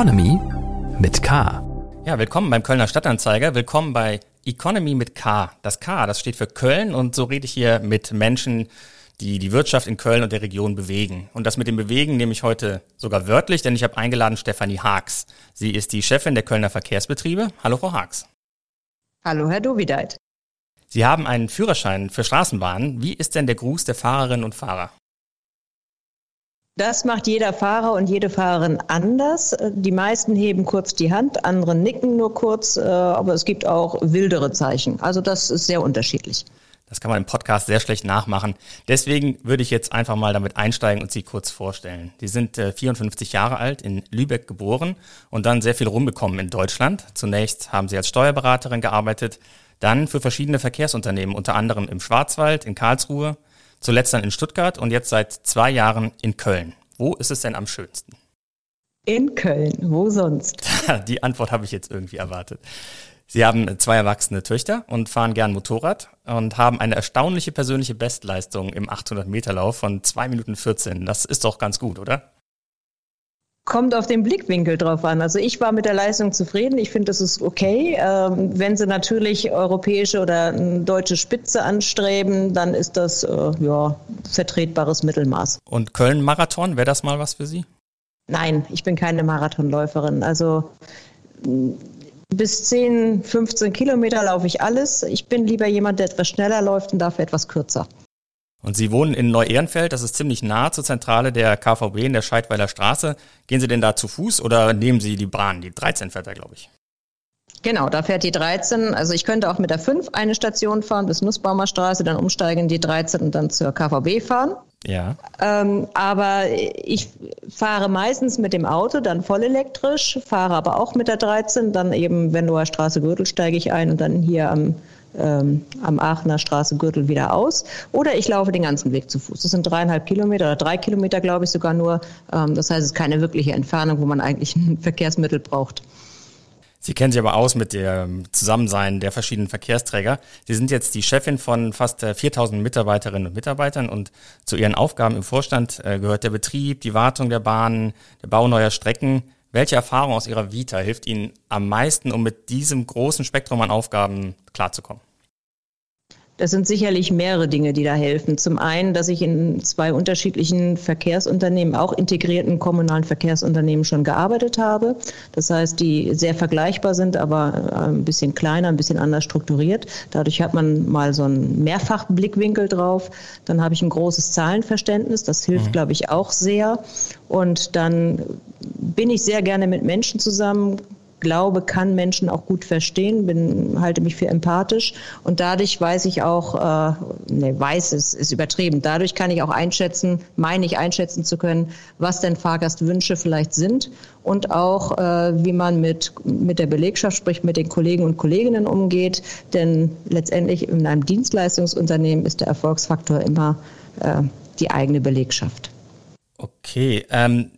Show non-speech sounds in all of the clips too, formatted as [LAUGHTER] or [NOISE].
Economy mit K. Ja, willkommen beim Kölner Stadtanzeiger. Willkommen bei Economy mit K. Das K, das steht für Köln und so rede ich hier mit Menschen, die die Wirtschaft in Köln und der Region bewegen. Und das mit dem Bewegen nehme ich heute sogar wörtlich, denn ich habe eingeladen Stefanie Haags. Sie ist die Chefin der Kölner Verkehrsbetriebe. Hallo, Frau Haags. Hallo, Herr Dovideit. Sie haben einen Führerschein für Straßenbahnen. Wie ist denn der Gruß der Fahrerinnen und Fahrer? Das macht jeder Fahrer und jede Fahrerin anders. Die meisten heben kurz die Hand, andere nicken nur kurz, äh, aber es gibt auch wildere Zeichen. Also das ist sehr unterschiedlich. Das kann man im Podcast sehr schlecht nachmachen. Deswegen würde ich jetzt einfach mal damit einsteigen und Sie kurz vorstellen. Sie sind 54 äh, Jahre alt, in Lübeck geboren und dann sehr viel rumgekommen in Deutschland. Zunächst haben Sie als Steuerberaterin gearbeitet, dann für verschiedene Verkehrsunternehmen, unter anderem im Schwarzwald, in Karlsruhe, zuletzt dann in Stuttgart und jetzt seit zwei Jahren in Köln. Wo ist es denn am schönsten? In Köln, wo sonst? [LAUGHS] Die Antwort habe ich jetzt irgendwie erwartet. Sie haben zwei erwachsene Töchter und fahren gern Motorrad und haben eine erstaunliche persönliche Bestleistung im 800-Meter-Lauf von 2 Minuten 14. Das ist doch ganz gut, oder? Kommt auf den Blickwinkel drauf an. Also ich war mit der Leistung zufrieden. Ich finde, das ist okay. Ähm, wenn Sie natürlich europäische oder deutsche Spitze anstreben, dann ist das äh, ja vertretbares Mittelmaß. Und Köln-Marathon, wäre das mal was für Sie? Nein, ich bin keine Marathonläuferin. Also bis 10, 15 Kilometer laufe ich alles. Ich bin lieber jemand, der etwas schneller läuft und dafür etwas kürzer. Und Sie wohnen in Neu-Ehrenfeld, das ist ziemlich nah zur Zentrale der KVB in der Scheidweiler Straße. Gehen Sie denn da zu Fuß oder nehmen Sie die Bahn? Die 13 fährt da, glaube ich. Genau, da fährt die 13. Also ich könnte auch mit der 5 eine Station fahren bis Nussbaumer Straße, dann umsteigen die 13 und dann zur KVB fahren. Ja. Ähm, aber ich fahre meistens mit dem Auto, dann voll elektrisch, fahre aber auch mit der 13, dann eben, wenn nur Straße Gürtel steige ich ein und dann hier am ähm, am Aachener Straße Gürtel wieder aus. Oder ich laufe den ganzen Weg zu Fuß. Das sind dreieinhalb Kilometer oder drei Kilometer, glaube ich, sogar nur. Ähm, das heißt, es ist keine wirkliche Entfernung, wo man eigentlich [LAUGHS] ein Verkehrsmittel braucht. Sie kennen sich aber aus mit dem Zusammensein der verschiedenen Verkehrsträger. Sie sind jetzt die Chefin von fast 4000 äh, Mitarbeiterinnen und Mitarbeitern und zu Ihren Aufgaben im Vorstand äh, gehört der Betrieb, die Wartung der Bahnen, der Bau neuer Strecken. Welche Erfahrung aus Ihrer Vita hilft Ihnen am meisten, um mit diesem großen Spektrum an Aufgaben klarzukommen? Das sind sicherlich mehrere Dinge, die da helfen. Zum einen, dass ich in zwei unterschiedlichen Verkehrsunternehmen, auch integrierten kommunalen Verkehrsunternehmen schon gearbeitet habe. Das heißt, die sehr vergleichbar sind, aber äh, ein bisschen kleiner, ein bisschen anders strukturiert. Dadurch hat man mal so einen Mehrfachblickwinkel drauf. Dann habe ich ein großes Zahlenverständnis. Das hilft, mhm. glaube ich, auch sehr. Und dann bin ich sehr gerne mit Menschen zusammen, glaube, kann Menschen auch gut verstehen, bin, halte mich für empathisch und dadurch weiß ich auch, äh, ne, weiß es ist übertrieben, dadurch kann ich auch einschätzen, meine ich einschätzen zu können, was denn Fahrgastwünsche vielleicht sind und auch, äh, wie man mit, mit der Belegschaft, sprich mit den Kollegen und Kolleginnen umgeht, denn letztendlich in einem Dienstleistungsunternehmen ist der Erfolgsfaktor immer äh, die eigene Belegschaft. Okay, ähm,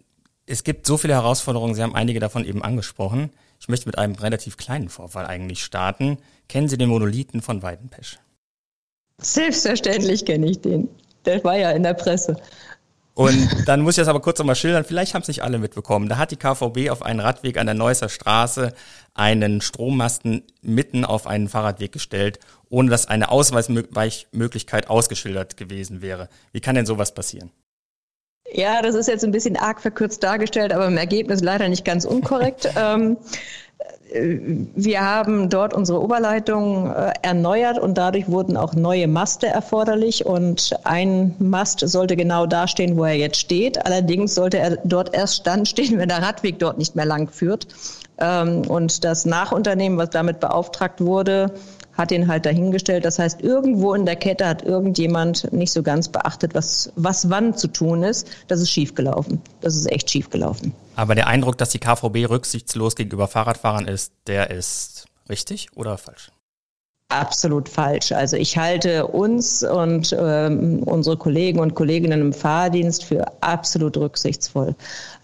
es gibt so viele Herausforderungen, Sie haben einige davon eben angesprochen. Ich möchte mit einem relativ kleinen Vorfall eigentlich starten. Kennen Sie den Monolithen von Weidenpesch? Selbstverständlich kenne ich den. Der war ja in der Presse. Und dann muss ich das aber kurz nochmal schildern. Vielleicht haben es nicht alle mitbekommen. Da hat die KVB auf einen Radweg an der Neusser Straße einen Strommasten mitten auf einen Fahrradweg gestellt, ohne dass eine Ausweichmöglichkeit ausgeschildert gewesen wäre. Wie kann denn sowas passieren? Ja, das ist jetzt ein bisschen arg verkürzt dargestellt, aber im Ergebnis leider nicht ganz unkorrekt. [LAUGHS] ähm, wir haben dort unsere Oberleitung äh, erneuert und dadurch wurden auch neue Maste erforderlich und ein Mast sollte genau da stehen, wo er jetzt steht. Allerdings sollte er dort erst stand stehen, wenn der Radweg dort nicht mehr lang führt. Ähm, und das Nachunternehmen, was damit beauftragt wurde, hat ihn halt dahingestellt. Das heißt, irgendwo in der Kette hat irgendjemand nicht so ganz beachtet, was, was wann zu tun ist. Das ist schiefgelaufen. Das ist echt schiefgelaufen. Aber der Eindruck, dass die KVB rücksichtslos gegenüber Fahrradfahrern ist, der ist richtig oder falsch? Absolut falsch. Also ich halte uns und ähm, unsere Kollegen und Kolleginnen im Fahrdienst für absolut rücksichtsvoll.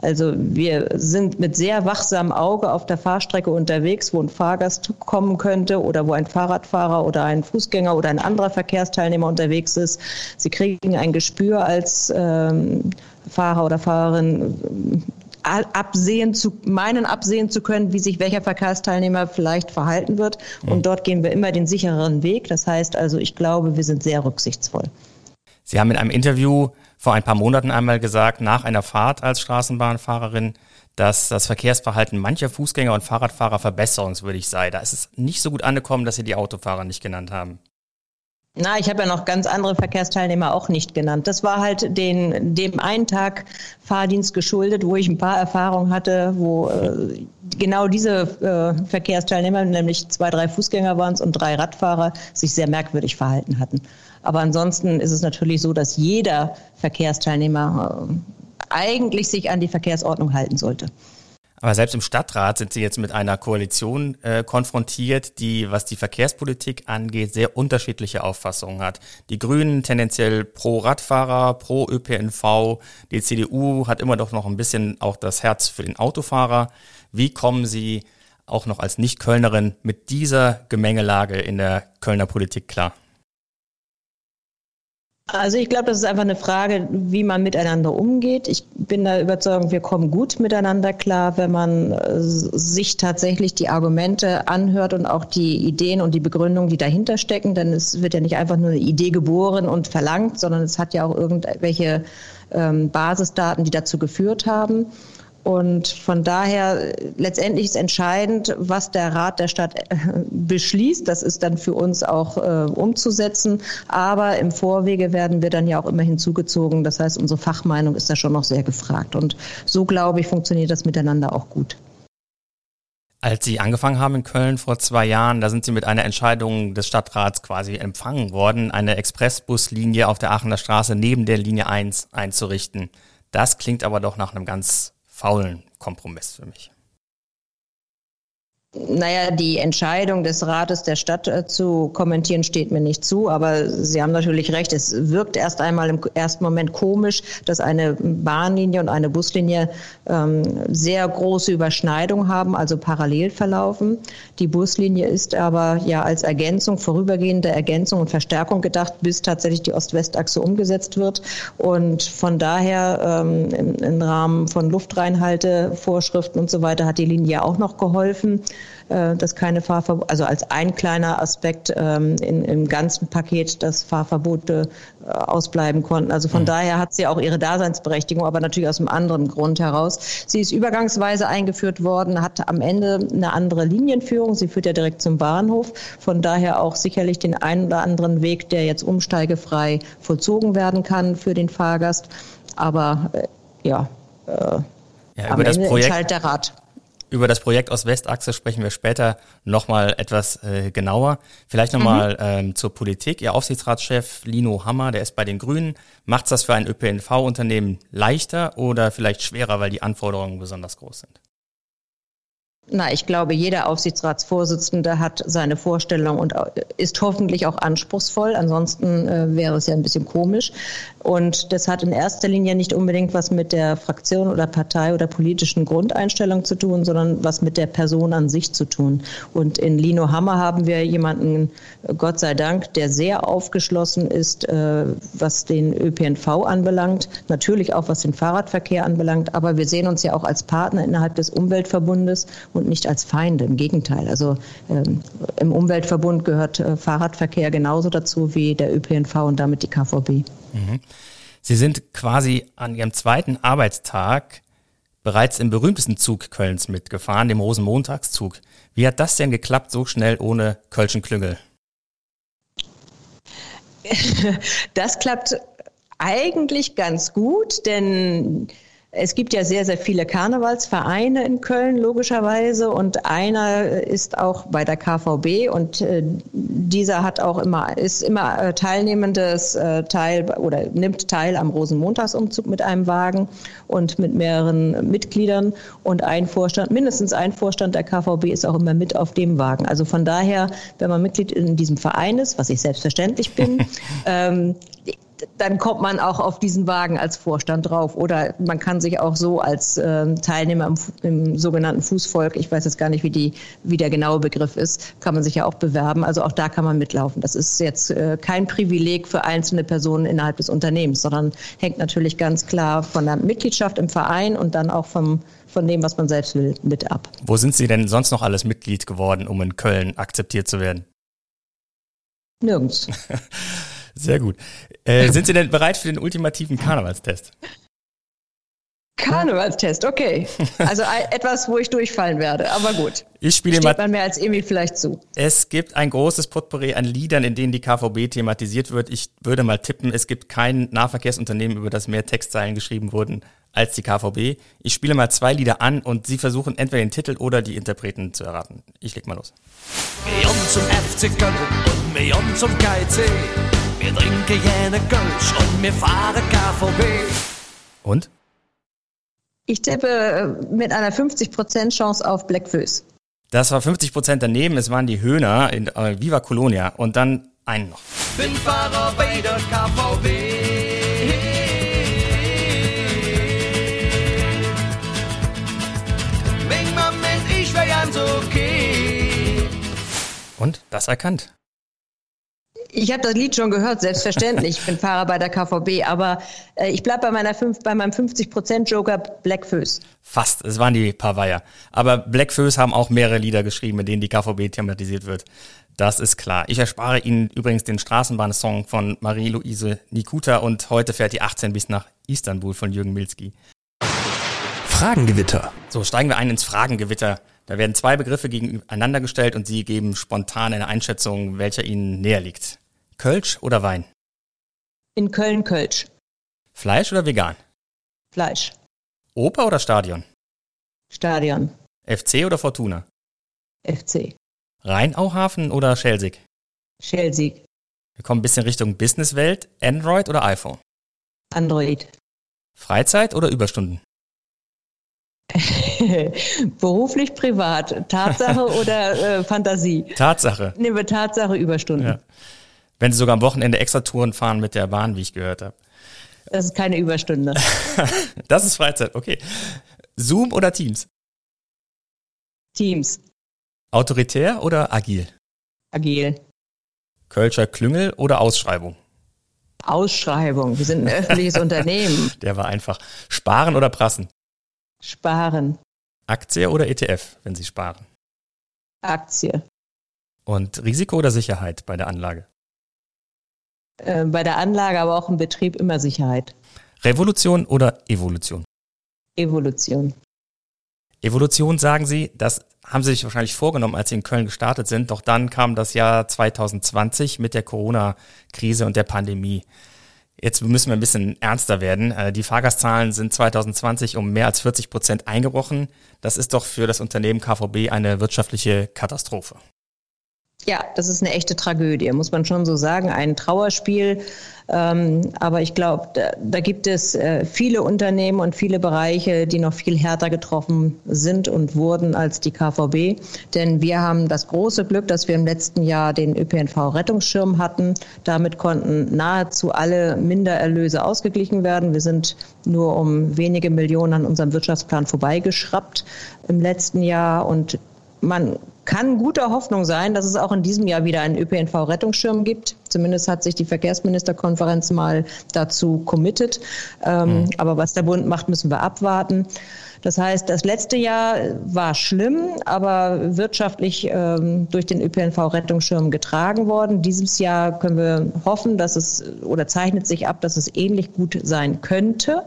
Also wir sind mit sehr wachsamem Auge auf der Fahrstrecke unterwegs, wo ein Fahrgast kommen könnte oder wo ein Fahrradfahrer oder ein Fußgänger oder ein anderer Verkehrsteilnehmer unterwegs ist. Sie kriegen ein Gespür als ähm, Fahrer oder Fahrerin absehen zu, meinen absehen zu können, wie sich welcher Verkehrsteilnehmer vielleicht verhalten wird. Und dort gehen wir immer den sichereren Weg. Das heißt also, ich glaube, wir sind sehr rücksichtsvoll. Sie haben in einem Interview vor ein paar Monaten einmal gesagt, nach einer Fahrt als Straßenbahnfahrerin, dass das Verkehrsverhalten mancher Fußgänger und Fahrradfahrer verbesserungswürdig sei. Da ist es nicht so gut angekommen, dass Sie die Autofahrer nicht genannt haben. Na, ich habe ja noch ganz andere Verkehrsteilnehmer auch nicht genannt. Das war halt den, dem einen Tag Fahrdienst geschuldet, wo ich ein paar Erfahrungen hatte, wo äh, genau diese äh, Verkehrsteilnehmer, nämlich zwei, drei Fußgänger waren es und drei Radfahrer, sich sehr merkwürdig verhalten hatten. Aber ansonsten ist es natürlich so, dass jeder Verkehrsteilnehmer äh, eigentlich sich an die Verkehrsordnung halten sollte. Aber selbst im Stadtrat sind Sie jetzt mit einer Koalition äh, konfrontiert, die, was die Verkehrspolitik angeht, sehr unterschiedliche Auffassungen hat. Die Grünen tendenziell pro Radfahrer, pro ÖPNV. Die CDU hat immer doch noch ein bisschen auch das Herz für den Autofahrer. Wie kommen Sie auch noch als Nicht-Kölnerin mit dieser Gemengelage in der Kölner Politik klar? Also ich glaube, das ist einfach eine Frage, wie man miteinander umgeht. Ich bin da überzeugt, wir kommen gut miteinander klar, wenn man äh, sich tatsächlich die Argumente anhört und auch die Ideen und die Begründungen, die dahinter stecken. Denn es wird ja nicht einfach nur eine Idee geboren und verlangt, sondern es hat ja auch irgendwelche ähm, Basisdaten, die dazu geführt haben. Und von daher letztendlich ist entscheidend, was der Rat der Stadt äh, beschließt. Das ist dann für uns auch äh, umzusetzen. Aber im Vorwege werden wir dann ja auch immer hinzugezogen. Das heißt, unsere Fachmeinung ist da schon noch sehr gefragt. Und so, glaube ich, funktioniert das miteinander auch gut. Als Sie angefangen haben in Köln vor zwei Jahren, da sind Sie mit einer Entscheidung des Stadtrats quasi empfangen worden, eine Expressbuslinie auf der Aachener Straße neben der Linie 1 einzurichten. Das klingt aber doch nach einem ganz faulen Kompromiss für mich. Naja, die Entscheidung des Rates der Stadt äh, zu kommentieren steht mir nicht zu, aber Sie haben natürlich recht. Es wirkt erst einmal im ersten Moment komisch, dass eine Bahnlinie und eine Buslinie ähm, sehr große Überschneidung haben, also parallel verlaufen. Die Buslinie ist aber ja als Ergänzung, vorübergehende Ergänzung und Verstärkung gedacht, bis tatsächlich die Ost-West-Achse umgesetzt wird. Und von daher ähm, im, im Rahmen von Luftreinhaltevorschriften und so weiter hat die Linie auch noch geholfen. Äh, dass keine Fahrverbot, also als ein kleiner Aspekt ähm, in, im ganzen Paket, dass Fahrverbote äh, ausbleiben konnten. Also von mhm. daher hat sie auch ihre Daseinsberechtigung, aber natürlich aus einem anderen Grund heraus. Sie ist übergangsweise eingeführt worden, hat am Ende eine andere Linienführung. Sie führt ja direkt zum Bahnhof. Von daher auch sicherlich den einen oder anderen Weg, der jetzt umsteigefrei vollzogen werden kann für den Fahrgast. Aber äh, ja, äh, ja, über am das Ende Projekt, entscheidet der Rat. Über das Projekt aus Westachse sprechen wir später nochmal etwas äh, genauer. Vielleicht nochmal mhm. ähm, zur Politik. Ihr Aufsichtsratschef Lino Hammer, der ist bei den Grünen. Macht das für ein ÖPNV-Unternehmen leichter oder vielleicht schwerer, weil die Anforderungen besonders groß sind? Na, ich glaube, jeder Aufsichtsratsvorsitzende hat seine Vorstellung und ist hoffentlich auch anspruchsvoll. Ansonsten äh, wäre es ja ein bisschen komisch. Und das hat in erster Linie nicht unbedingt was mit der Fraktion oder Partei oder politischen Grundeinstellung zu tun, sondern was mit der Person an sich zu tun. Und in Lino Hammer haben wir jemanden, Gott sei Dank, der sehr aufgeschlossen ist, äh, was den ÖPNV anbelangt, natürlich auch was den Fahrradverkehr anbelangt. Aber wir sehen uns ja auch als Partner innerhalb des Umweltverbundes und nicht als Feinde. Im Gegenteil. Also ähm, im Umweltverbund gehört äh, Fahrradverkehr genauso dazu wie der ÖPNV und damit die KVB. Mhm. Sie sind quasi an Ihrem zweiten Arbeitstag bereits im berühmtesten Zug Kölns mitgefahren, dem Rosenmontagszug. Wie hat das denn geklappt, so schnell ohne Kölschen Klüngel? [LAUGHS] Das klappt eigentlich ganz gut, denn es gibt ja sehr, sehr viele Karnevalsvereine in Köln, logischerweise. Und einer ist auch bei der KVB und äh, dieser hat auch immer, ist immer äh, teilnehmendes äh, Teil oder nimmt teil am Rosenmontagsumzug mit einem Wagen und mit mehreren Mitgliedern. Und ein Vorstand, mindestens ein Vorstand der KVB ist auch immer mit auf dem Wagen. Also von daher, wenn man Mitglied in diesem Verein ist, was ich selbstverständlich bin, [LAUGHS] ähm, dann kommt man auch auf diesen Wagen als Vorstand drauf. Oder man kann sich auch so als äh, Teilnehmer im, im, sogenannten Fußvolk, ich weiß jetzt gar nicht, wie, die, wie der genaue Begriff ist, kann man sich ja auch bewerben. Also auch da kann man mitlaufen. Das ist jetzt äh, kein Privileg für einzelne Personen innerhalb des Unternehmens, sondern hängt natürlich ganz klar von der Mitgliedschaft im Verein und dann auch vom, von dem, was man selbst will, mit ab. Wo sind Sie denn sonst noch alles Mitglied geworden, um in Köln akzeptiert zu werden? Nirgends. [LAUGHS] Sehr gut. Äh, sind Sie denn bereit für den ultimativen Karnevalstest? Karnevalstest, okay. Also [LAUGHS] etwas, wo ich durchfallen werde, aber gut. Ich spiele Steht man mir als Emil vielleicht zu. Es gibt ein großes Potpourri an Liedern, in denen die KVB thematisiert wird. Ich würde mal tippen, es gibt kein Nahverkehrsunternehmen, über das mehr Textzeilen geschrieben wurden als die KVB. Ich spiele mal zwei Lieder an und Sie versuchen entweder den Titel oder die Interpreten zu erraten. Ich leg mal los. Wir zum FC Köln und wir zum KC. Wir trinken jene Kölsch und wir fahren KVB. Und? Ich tippe äh, mit einer 50% Chance auf Blackfoes. Das war 50% daneben. Es waren die Höhner in äh, Viva Colonia. Und dann einen noch. Bin Fahrer bei der KVB. Und das erkannt. Ich habe das Lied schon gehört, selbstverständlich. Ich bin Fahrer bei der KVB, aber äh, ich bleibe bei, meiner bei meinem 50%-Joker Blackfoes. Fast, es waren die Pavaya. Aber Blackfoes haben auch mehrere Lieder geschrieben, in denen die KVB thematisiert wird. Das ist klar. Ich erspare Ihnen übrigens den Straßenbahnsong von Marie-Louise Nikuta und heute fährt die 18 bis nach Istanbul von Jürgen Milski. Fragengewitter. So, steigen wir ein ins Fragengewitter. Da werden zwei Begriffe gegeneinander gestellt und Sie geben spontan eine Einschätzung, welcher Ihnen näher liegt. Kölsch oder Wein? In Köln Kölsch. Fleisch oder vegan? Fleisch. Oper oder Stadion? Stadion. FC oder Fortuna? FC. Rheinauhafen oder Schelsig? Schelsig. Wir kommen ein bisschen Richtung Businesswelt. Android oder iPhone? Android. Freizeit oder Überstunden? [LAUGHS] Beruflich, privat. Tatsache [LAUGHS] oder äh, Fantasie? Tatsache. Nehmen wir Tatsache Überstunden. Ja. Wenn Sie sogar am Wochenende extra Touren fahren mit der Bahn, wie ich gehört habe. Das ist keine Überstunde. [LAUGHS] das ist Freizeit, okay. Zoom oder Teams? Teams. Autoritär oder agil? Agil. Kölscher Klüngel oder Ausschreibung? Ausschreibung. Wir sind ein öffentliches Unternehmen. Der war einfach. Sparen oder prassen? Sparen. Aktie oder ETF, wenn Sie sparen? Aktie. Und Risiko oder Sicherheit bei der Anlage? Äh, bei der Anlage, aber auch im Betrieb immer Sicherheit. Revolution oder Evolution? Evolution. Evolution sagen Sie, das haben Sie sich wahrscheinlich vorgenommen, als Sie in Köln gestartet sind. Doch dann kam das Jahr 2020 mit der Corona-Krise und der Pandemie. Jetzt müssen wir ein bisschen ernster werden. Äh, die Fahrgastzahlen sind 2020 um mehr als 40 Prozent eingebrochen. Das ist doch für das Unternehmen KVB eine wirtschaftliche Katastrophe. Ja, das ist eine echte Tragödie, muss man schon so sagen. Ein Trauerspiel. Ähm, aber ich glaube, da, da, gibt es äh, viele Unternehmen und viele Bereiche, die noch viel härter getroffen sind und wurden als die KVB. Denn wir haben das große Glück, dass wir im letzten Jahr den ÖPNV-Rettungsschirm hatten. Damit konnten nahezu alle Mindererlöse ausgeglichen werden. Wir sind nur um wenige Millionen an unserem Wirtschaftsplan vorbeigeschraubt im letzten Jahr und man kann guter Hoffnung sein, dass es auch in diesem Jahr wieder einen ÖPNV-Rettungsschirm gibt. Zumindest hat sich die Verkehrsministerkonferenz mal dazu committed. Ähm, mhm. Aber was der Bund macht, müssen wir abwarten. Das heißt, das letzte Jahr war schlimm, aber wirtschaftlich ähm, durch den ÖPNV-Rettungsschirm getragen worden. Dieses Jahr können wir hoffen, dass es oder zeichnet sich ab, dass es ähnlich gut sein könnte.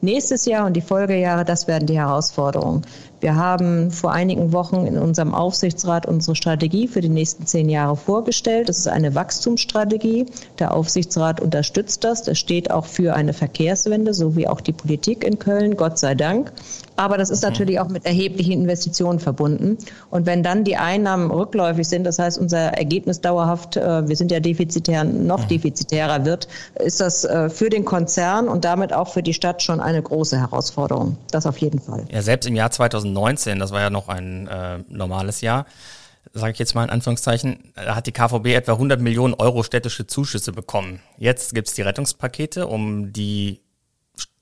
Nächstes Jahr und die Folgejahre, das werden die Herausforderungen. Wir haben vor einigen Wochen in unserem Aufsichtsrat unsere Strategie für die nächsten zehn Jahre vorgestellt. Das ist eine Wachstumsstrategie. Der Aufsichtsrat unterstützt das. Das steht auch für eine Verkehrswende, so wie auch die Politik in Köln, Gott sei Dank. Aber das ist mhm. natürlich auch mit erheblichen Investitionen verbunden. Und wenn dann die Einnahmen rückläufig sind, das heißt, unser Ergebnis dauerhaft, äh, wir sind ja defizitär, noch mhm. defizitärer wird, ist das äh, für den Konzern und damit auch für die Stadt schon eine große Herausforderung. Das auf jeden Fall. Ja, selbst im Jahr 2019, das war ja noch ein äh, normales Jahr, sage ich jetzt mal in Anführungszeichen, da hat die KVB etwa 100 Millionen Euro städtische Zuschüsse bekommen. Jetzt gibt's die Rettungspakete, um die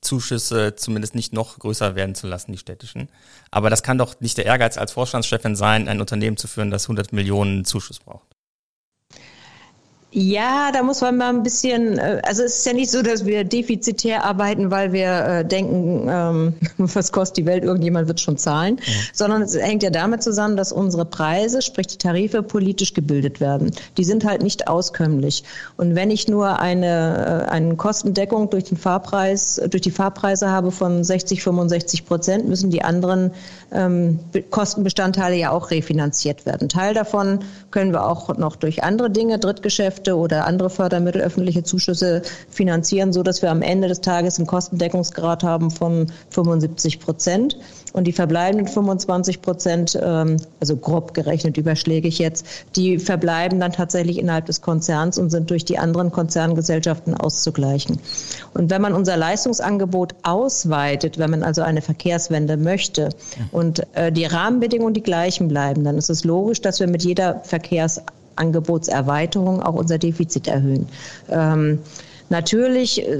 Zuschüsse zumindest nicht noch größer werden zu lassen, die städtischen. Aber das kann doch nicht der Ehrgeiz als Vorstandschefin sein, ein Unternehmen zu führen, das 100 Millionen Zuschuss braucht. Ja, da muss man mal ein bisschen, äh, also es ist ja nicht so, dass wir defizitär arbeiten, weil wir äh, denken, ähm, [LAUGHS] was kostet die Welt, irgendjemand wird schon zahlen, ja. sondern es hängt ja damit zusammen, dass unsere Preise, sprich die Tarife, politisch gebildet werden. Die sind halt nicht auskömmlich. Und wenn ich nur eine, äh, eine Kostendeckung durch den Fahrpreis, durch die Fahrpreise habe von 60, 65 Prozent, müssen die anderen ähm, Kostenbestandteile ja auch refinanziert werden. Teil davon können wir auch noch durch andere Dinge, Drittgeschäfte, Projekte oder andere Fördermittel, öffentliche Zuschüsse finanzieren, so dass wir am Ende des Tages einen Kostendeckungsgrad haben von 75 Prozent. Und die verbleibenden 25 Prozent, ähm, also grob gerechnet überschläge ich jetzt, die verbleiben dann tatsächlich innerhalb des Konzerns und sind durch die anderen Konzerngesellschaften auszugleichen. Und wenn man unser Leistungsangebot ausweitet, wenn man also eine Verkehrswende möchte und äh, die Rahmenbedingungen die gleichen bleiben, dann ist es logisch, dass wir mit jeder Verkehrs Angebotserweiterung auch unser Defizit erhöhen. Ähm, Natürlich äh,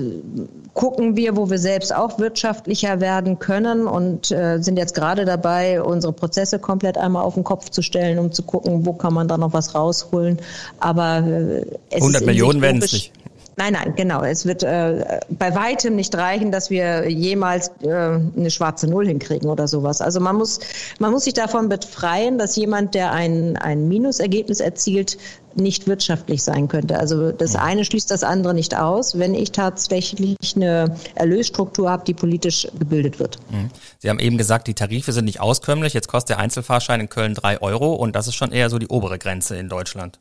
gucken wir, wo wir selbst auch wirtschaftlicher werden können und äh, sind jetzt gerade dabei, unsere Prozesse komplett einmal auf den Kopf zu stellen, um zu gucken, wo kann man da noch was rausholen. Aber äh, es 100 Millionen werden es nicht. Nein, nein, genau. Es wird äh, bei weitem nicht reichen, dass wir jemals äh, eine schwarze Null hinkriegen oder sowas. Also man muss, man muss sich davon befreien, dass jemand, der ein, ein Minusergebnis erzielt, nicht wirtschaftlich sein könnte. Also das eine schließt das andere nicht aus, wenn ich tatsächlich eine Erlösstruktur habe, die politisch gebildet wird. Mhm. Sie haben eben gesagt, die Tarife sind nicht auskömmlich. Jetzt kostet der Einzelfahrschein in Köln drei Euro und das ist schon eher so die obere Grenze in Deutschland.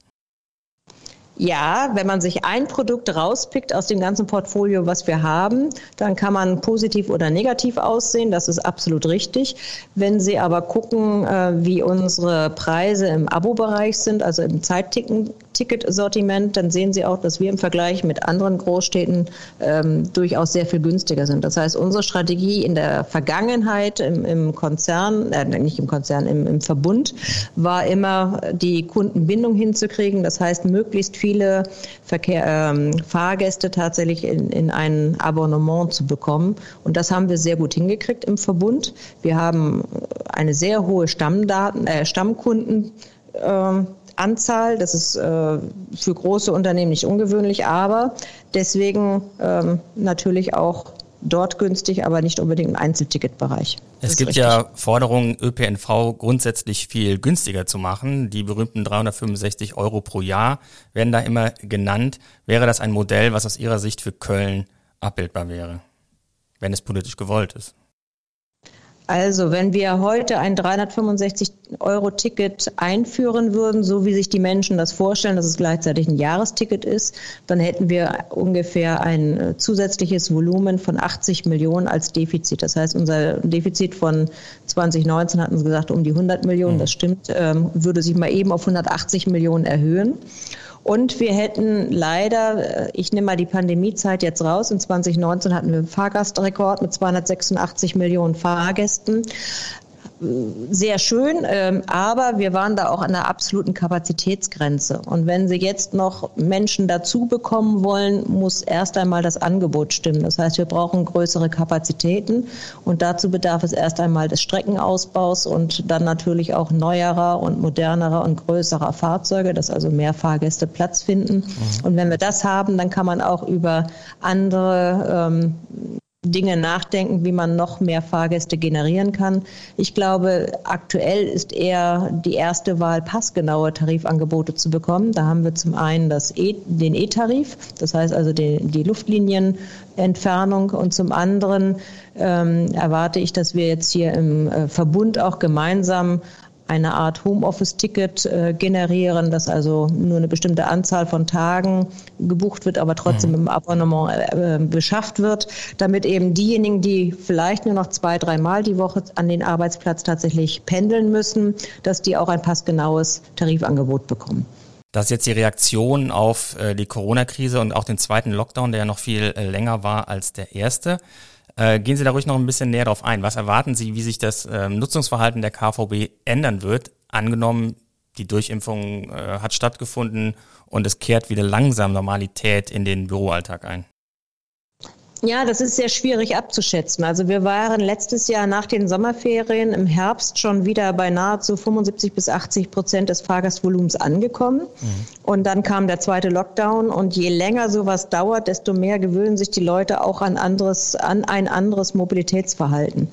Ja, wenn man sich ein Produkt rauspickt aus dem ganzen Portfolio, was wir haben, dann kann man positiv oder negativ aussehen. Das ist absolut richtig. Wenn Sie aber gucken, äh, wie unsere Preise im Abo-Bereich sind, also im Zeitticken, Ticketsortiment, dann sehen Sie auch, dass wir im Vergleich mit anderen Großstädten ähm, durchaus sehr viel günstiger sind. Das heißt, unsere Strategie in der Vergangenheit im, im Konzern, äh, nicht im Konzern, im, im Verbund, war immer die Kundenbindung hinzukriegen. Das heißt, möglichst viele Verkehr, ähm, Fahrgäste tatsächlich in, in ein Abonnement zu bekommen. Und das haben wir sehr gut hingekriegt im Verbund. Wir haben eine sehr hohe Stammdaten, äh, Stammkunden. Ähm, Anzahl. Das ist äh, für große Unternehmen nicht ungewöhnlich, aber deswegen ähm, natürlich auch dort günstig, aber nicht unbedingt im Einzelticketbereich. Es gibt richtig. ja Forderungen, ÖPNV grundsätzlich viel günstiger zu machen. Die berühmten 365 Euro pro Jahr werden da immer genannt. Wäre das ein Modell, was aus Ihrer Sicht für Köln abbildbar wäre, wenn es politisch gewollt ist? Also, wenn wir heute ein 365-Euro-Ticket einführen würden, so wie sich die Menschen das vorstellen, dass es gleichzeitig ein Jahresticket ist, dann hätten wir ungefähr ein äh, zusätzliches Volumen von 80 Millionen als Defizit. Das heißt, unser Defizit von 2019 hatten Sie gesagt um die 100 Millionen, das stimmt, ähm, würde sich mal eben auf 180 Millionen erhöhen. Und wir hätten leider, äh, ich nehme mal die Pandemiezeit jetzt raus, in 2019 hatten wir einen Fahrgastrekord mit 286 Millionen Fahrgästen sehr schön, ähm, aber wir waren da auch an der absoluten Kapazitätsgrenze. Und wenn Sie jetzt noch Menschen dazu bekommen wollen, muss erst einmal das Angebot stimmen. Das heißt, wir brauchen größere Kapazitäten und dazu bedarf es erst einmal des Streckenausbaus und dann natürlich auch neuerer und modernerer und größerer Fahrzeuge, dass also mehr Fahrgäste Platz finden. Mhm. Und wenn wir das haben, dann kann man auch über andere ähm, Dinge nachdenken, wie man noch mehr Fahrgäste generieren kann. Ich glaube, aktuell ist eher die erste Wahl, passgenaue Tarifangebote zu bekommen. Da haben wir zum einen das e, den E-Tarif, das heißt also die, die Luftlinienentfernung und zum anderen ähm, erwarte ich, dass wir jetzt hier im äh, Verbund auch gemeinsam eine Art Homeoffice-Ticket äh, generieren, das also nur eine bestimmte Anzahl von Tagen gebucht wird, aber trotzdem mhm. im Abonnement äh, beschafft wird, damit eben diejenigen, die vielleicht nur noch zwei, dreimal die Woche an den Arbeitsplatz tatsächlich pendeln müssen, dass die auch ein passgenaues Tarifangebot bekommen. Das ist jetzt die Reaktion auf äh, die Corona-Krise und auch den zweiten Lockdown, der ja noch viel äh, länger war als der erste. Äh, gehen Sie da ruhig noch ein bisschen näher drauf ein. Was erwarten Sie, wie sich das ähm, Nutzungsverhalten der KVB ändern wird? Angenommen, die Durchimpfung äh, hat stattgefunden und es kehrt wieder langsam Normalität in den Büroalltag ein. Ja, das ist sehr schwierig abzuschätzen. Also wir waren letztes Jahr nach den Sommerferien im Herbst schon wieder bei nahezu 75 bis 80 Prozent des Fahrgastvolumens angekommen. Mhm. Und dann kam der zweite Lockdown. Und je länger sowas dauert, desto mehr gewöhnen sich die Leute auch an anderes, an ein anderes Mobilitätsverhalten.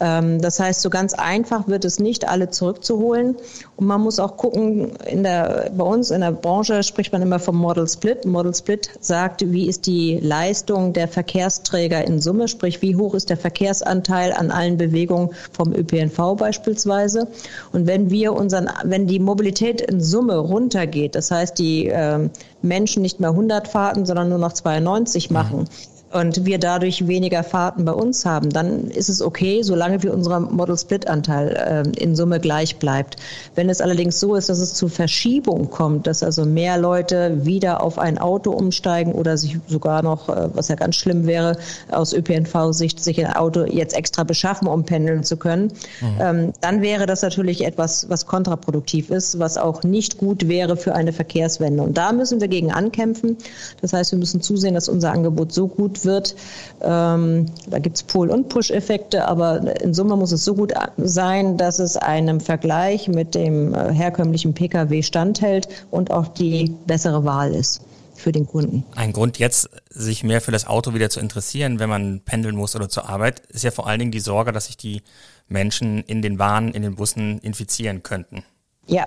Ähm, das heißt, so ganz einfach wird es nicht, alle zurückzuholen. Und man muss auch gucken, in der, bei uns in der Branche spricht man immer vom Model Split. Model Split sagt, wie ist die Leistung der Verkehrsträger in Summe, sprich, wie hoch ist der Verkehrsanteil an allen Bewegungen vom ÖPNV beispielsweise. Und wenn wir unseren, wenn die Mobilität in Summe runtergeht, das heißt, die äh, Menschen nicht mehr 100 Fahrten, sondern nur noch 92 machen, mhm und wir dadurch weniger Fahrten bei uns haben, dann ist es okay, solange wir unser Model Split Anteil äh, in Summe gleich bleibt. Wenn es allerdings so ist, dass es zu Verschiebung kommt, dass also mehr Leute wieder auf ein Auto umsteigen oder sich sogar noch, äh, was ja ganz schlimm wäre, aus ÖPNV-Sicht sich ein Auto jetzt extra beschaffen, um pendeln zu können, mhm. ähm, dann wäre das natürlich etwas, was kontraproduktiv ist, was auch nicht gut wäre für eine Verkehrswende. Und da müssen wir gegen ankämpfen. Das heißt, wir müssen zusehen, dass unser Angebot so gut wird. Ähm, da gibt es Pull- und Push-Effekte, aber in Summe muss es so gut sein, dass es einem Vergleich mit dem äh, herkömmlichen Pkw standhält und auch die bessere Wahl ist für den Kunden. Ein Grund jetzt, sich mehr für das Auto wieder zu interessieren, wenn man pendeln muss oder zur Arbeit, ist ja vor allen Dingen die Sorge, dass sich die Menschen in den Bahnen, in den Bussen infizieren könnten. Ja.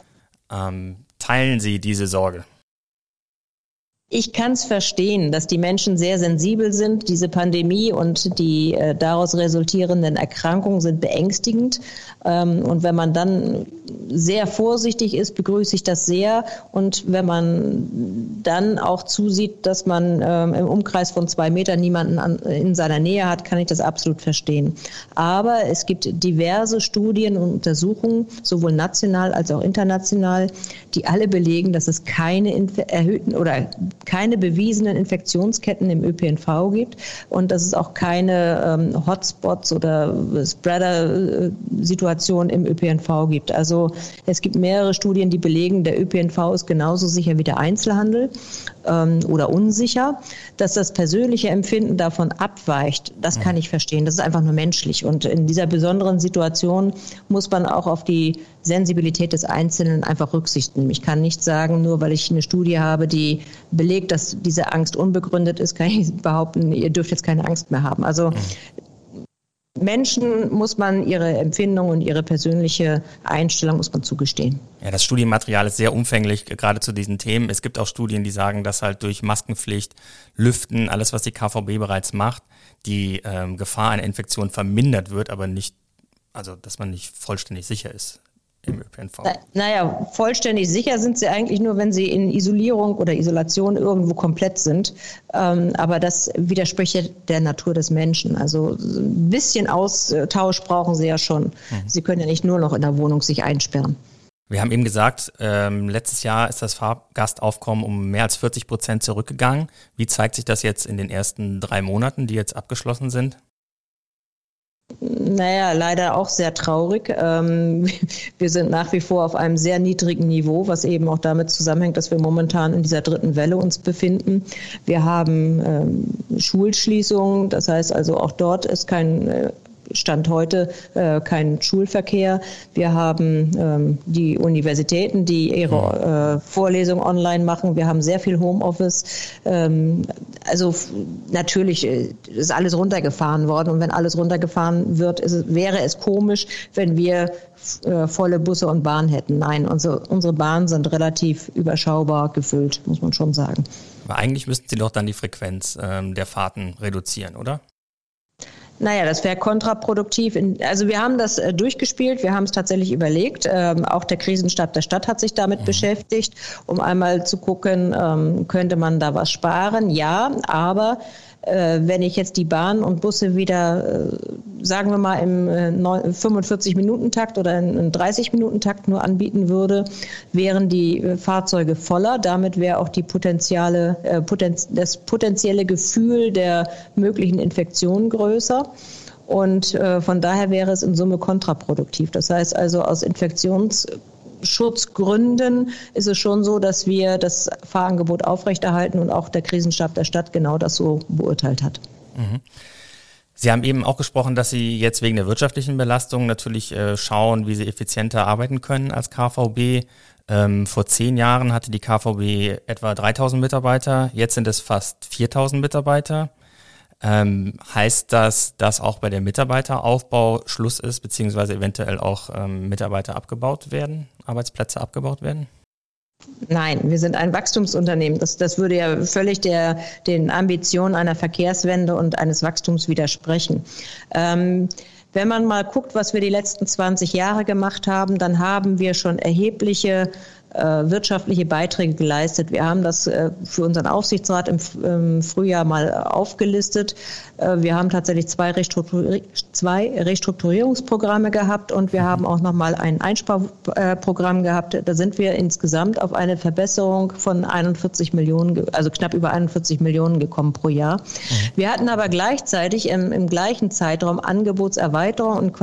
Ähm, teilen Sie diese Sorge? Ich kann es verstehen, dass die Menschen sehr sensibel sind. Diese Pandemie und die äh, daraus resultierenden Erkrankungen sind beängstigend. Ähm, und wenn man dann sehr vorsichtig ist, begrüße ich das sehr. Und wenn man dann auch zusieht, dass man ähm, im Umkreis von zwei Metern niemanden an, in seiner Nähe hat, kann ich das absolut verstehen. Aber es gibt diverse Studien und Untersuchungen, sowohl national als auch international, die alle belegen, dass es keine erhöhten oder keine bewiesenen Infektionsketten im ÖPNV gibt und dass es auch keine ähm, Hotspots oder Spreader-Situationen im ÖPNV gibt. Also es gibt mehrere Studien, die belegen, der ÖPNV ist genauso sicher wie der Einzelhandel ähm, oder unsicher. Dass das persönliche Empfinden davon abweicht, das kann ich verstehen. Das ist einfach nur menschlich. Und in dieser besonderen Situation muss man auch auf die Sensibilität des Einzelnen einfach Rücksicht nehmen. Ich kann nicht sagen, nur weil ich eine Studie habe, die belegt, dass diese Angst unbegründet ist, kann ich behaupten, ihr dürft jetzt keine Angst mehr haben. Also Menschen muss man ihre Empfindung und ihre persönliche Einstellung muss man zugestehen. Ja, das Studienmaterial ist sehr umfänglich, gerade zu diesen Themen. Es gibt auch Studien, die sagen, dass halt durch Maskenpflicht, Lüften, alles, was die KVB bereits macht, die ähm, Gefahr einer Infektion vermindert wird, aber nicht, also dass man nicht vollständig sicher ist im ÖPNV? naja, vollständig sicher sind sie eigentlich nur, wenn sie in Isolierung oder Isolation irgendwo komplett sind. Ähm, aber das widerspricht ja der Natur des Menschen. Also ein bisschen Austausch brauchen sie ja schon. Mhm. Sie können ja nicht nur noch in der Wohnung sich einsperren. Wir haben eben gesagt, ähm, letztes Jahr ist das Fahrgastaufkommen um mehr als 40 Prozent zurückgegangen. Wie zeigt sich das jetzt in den ersten drei Monaten, die jetzt abgeschlossen sind? Naja, leider auch sehr traurig. Ähm, [LAUGHS] wir sind nach wie vor auf einem sehr niedrigen Niveau, was eben auch damit zusammenhängt, dass wir momentan in dieser dritten Welle uns befinden. Wir haben ähm, Schulschließungen, das heißt also auch dort ist kein äh, Stand heute äh, kein Schulverkehr. Wir haben ähm, die Universitäten, die ihre äh, Vorlesungen online machen. Wir haben sehr viel Homeoffice. Ähm, also natürlich äh, ist alles runtergefahren worden. Und wenn alles runtergefahren wird, ist, wäre es komisch, wenn wir äh, volle Busse und Bahnen hätten. Nein, unsere, unsere Bahnen sind relativ überschaubar gefüllt, muss man schon sagen. Aber eigentlich müssten Sie doch dann die Frequenz ähm, der Fahrten reduzieren, oder? Naja, das wäre kontraproduktiv. Also wir haben das äh, durchgespielt, wir haben es tatsächlich überlegt. Ähm, auch der Krisenstab der Stadt hat sich damit mhm. beschäftigt, um einmal zu gucken, ähm, könnte man da was sparen? Ja, aber wenn ich jetzt die Bahn und Busse wieder, äh, sagen wir mal, im 45-Minuten-Takt oder im 30-Minuten-Takt nur anbieten würde, wären die Fahrzeuge voller. Damit wäre auch die potenziale, das potenzielle Gefühl der möglichen Infektion größer. Und von daher wäre es in Summe kontraproduktiv. Das heißt also aus Infektions Datenschutzgründen ist es schon so, dass wir das Fahrangebot aufrechterhalten und auch der Krisenstab der Stadt genau das so beurteilt hat. Mhm. Sie haben eben auch gesprochen, dass Sie jetzt wegen der wirtschaftlichen Belastung natürlich äh, schauen, wie Sie effizienter arbeiten können als KVB. Ähm, vor zehn Jahren hatte die KVB etwa 3000 Mitarbeiter, jetzt sind es fast 4000 Mitarbeiter. Ähm, heißt das, dass auch bei der Mitarbeiteraufbau Schluss ist, beziehungsweise eventuell auch ähm, Mitarbeiter abgebaut werden, Arbeitsplätze abgebaut werden? Nein, wir sind ein Wachstumsunternehmen. Das, das würde ja völlig der, den Ambitionen einer Verkehrswende und eines Wachstums widersprechen. Ähm, wenn man mal guckt, was wir die letzten 20 Jahre gemacht haben, dann haben wir schon erhebliche wirtschaftliche Beiträge geleistet. Wir haben das äh, für unseren Aufsichtsrat im, Frühjahr mal aufgelistet. Äh, wir haben tatsächlich zwei, Restrukturi zwei Restrukturierungsprogramme gehabt und wir haben auch nochmal ein Einsparprogramm gehabt. Da sind wir insgesamt auf eine Verbesserung von 41 Millionen, also knapp über 41 Millionen gekommen pro Jahr. Mhm. Wir hatten aber gleichzeitig im, im gleichen Zeitraum Angebotserweiterung und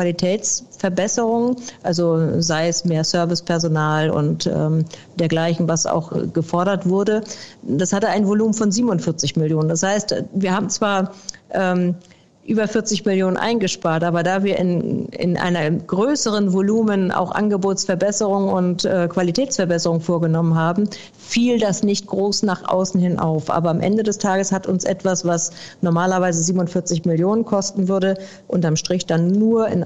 Qualitätsverbesserung, also sei es mehr Servicepersonal und ähm, dergleichen, was auch gefordert wurde. Das hatte ein Volumen von 47 Millionen. Das heißt, wir haben zwar ähm, über 40 Millionen eingespart. Aber da wir in, in einem größeren Volumen auch Angebotsverbesserung und äh, Qualitätsverbesserung vorgenommen haben, fiel das nicht groß nach außen hin auf. Aber am Ende des Tages hat uns etwas, was normalerweise 47 Millionen kosten würde, unterm Strich dann nur in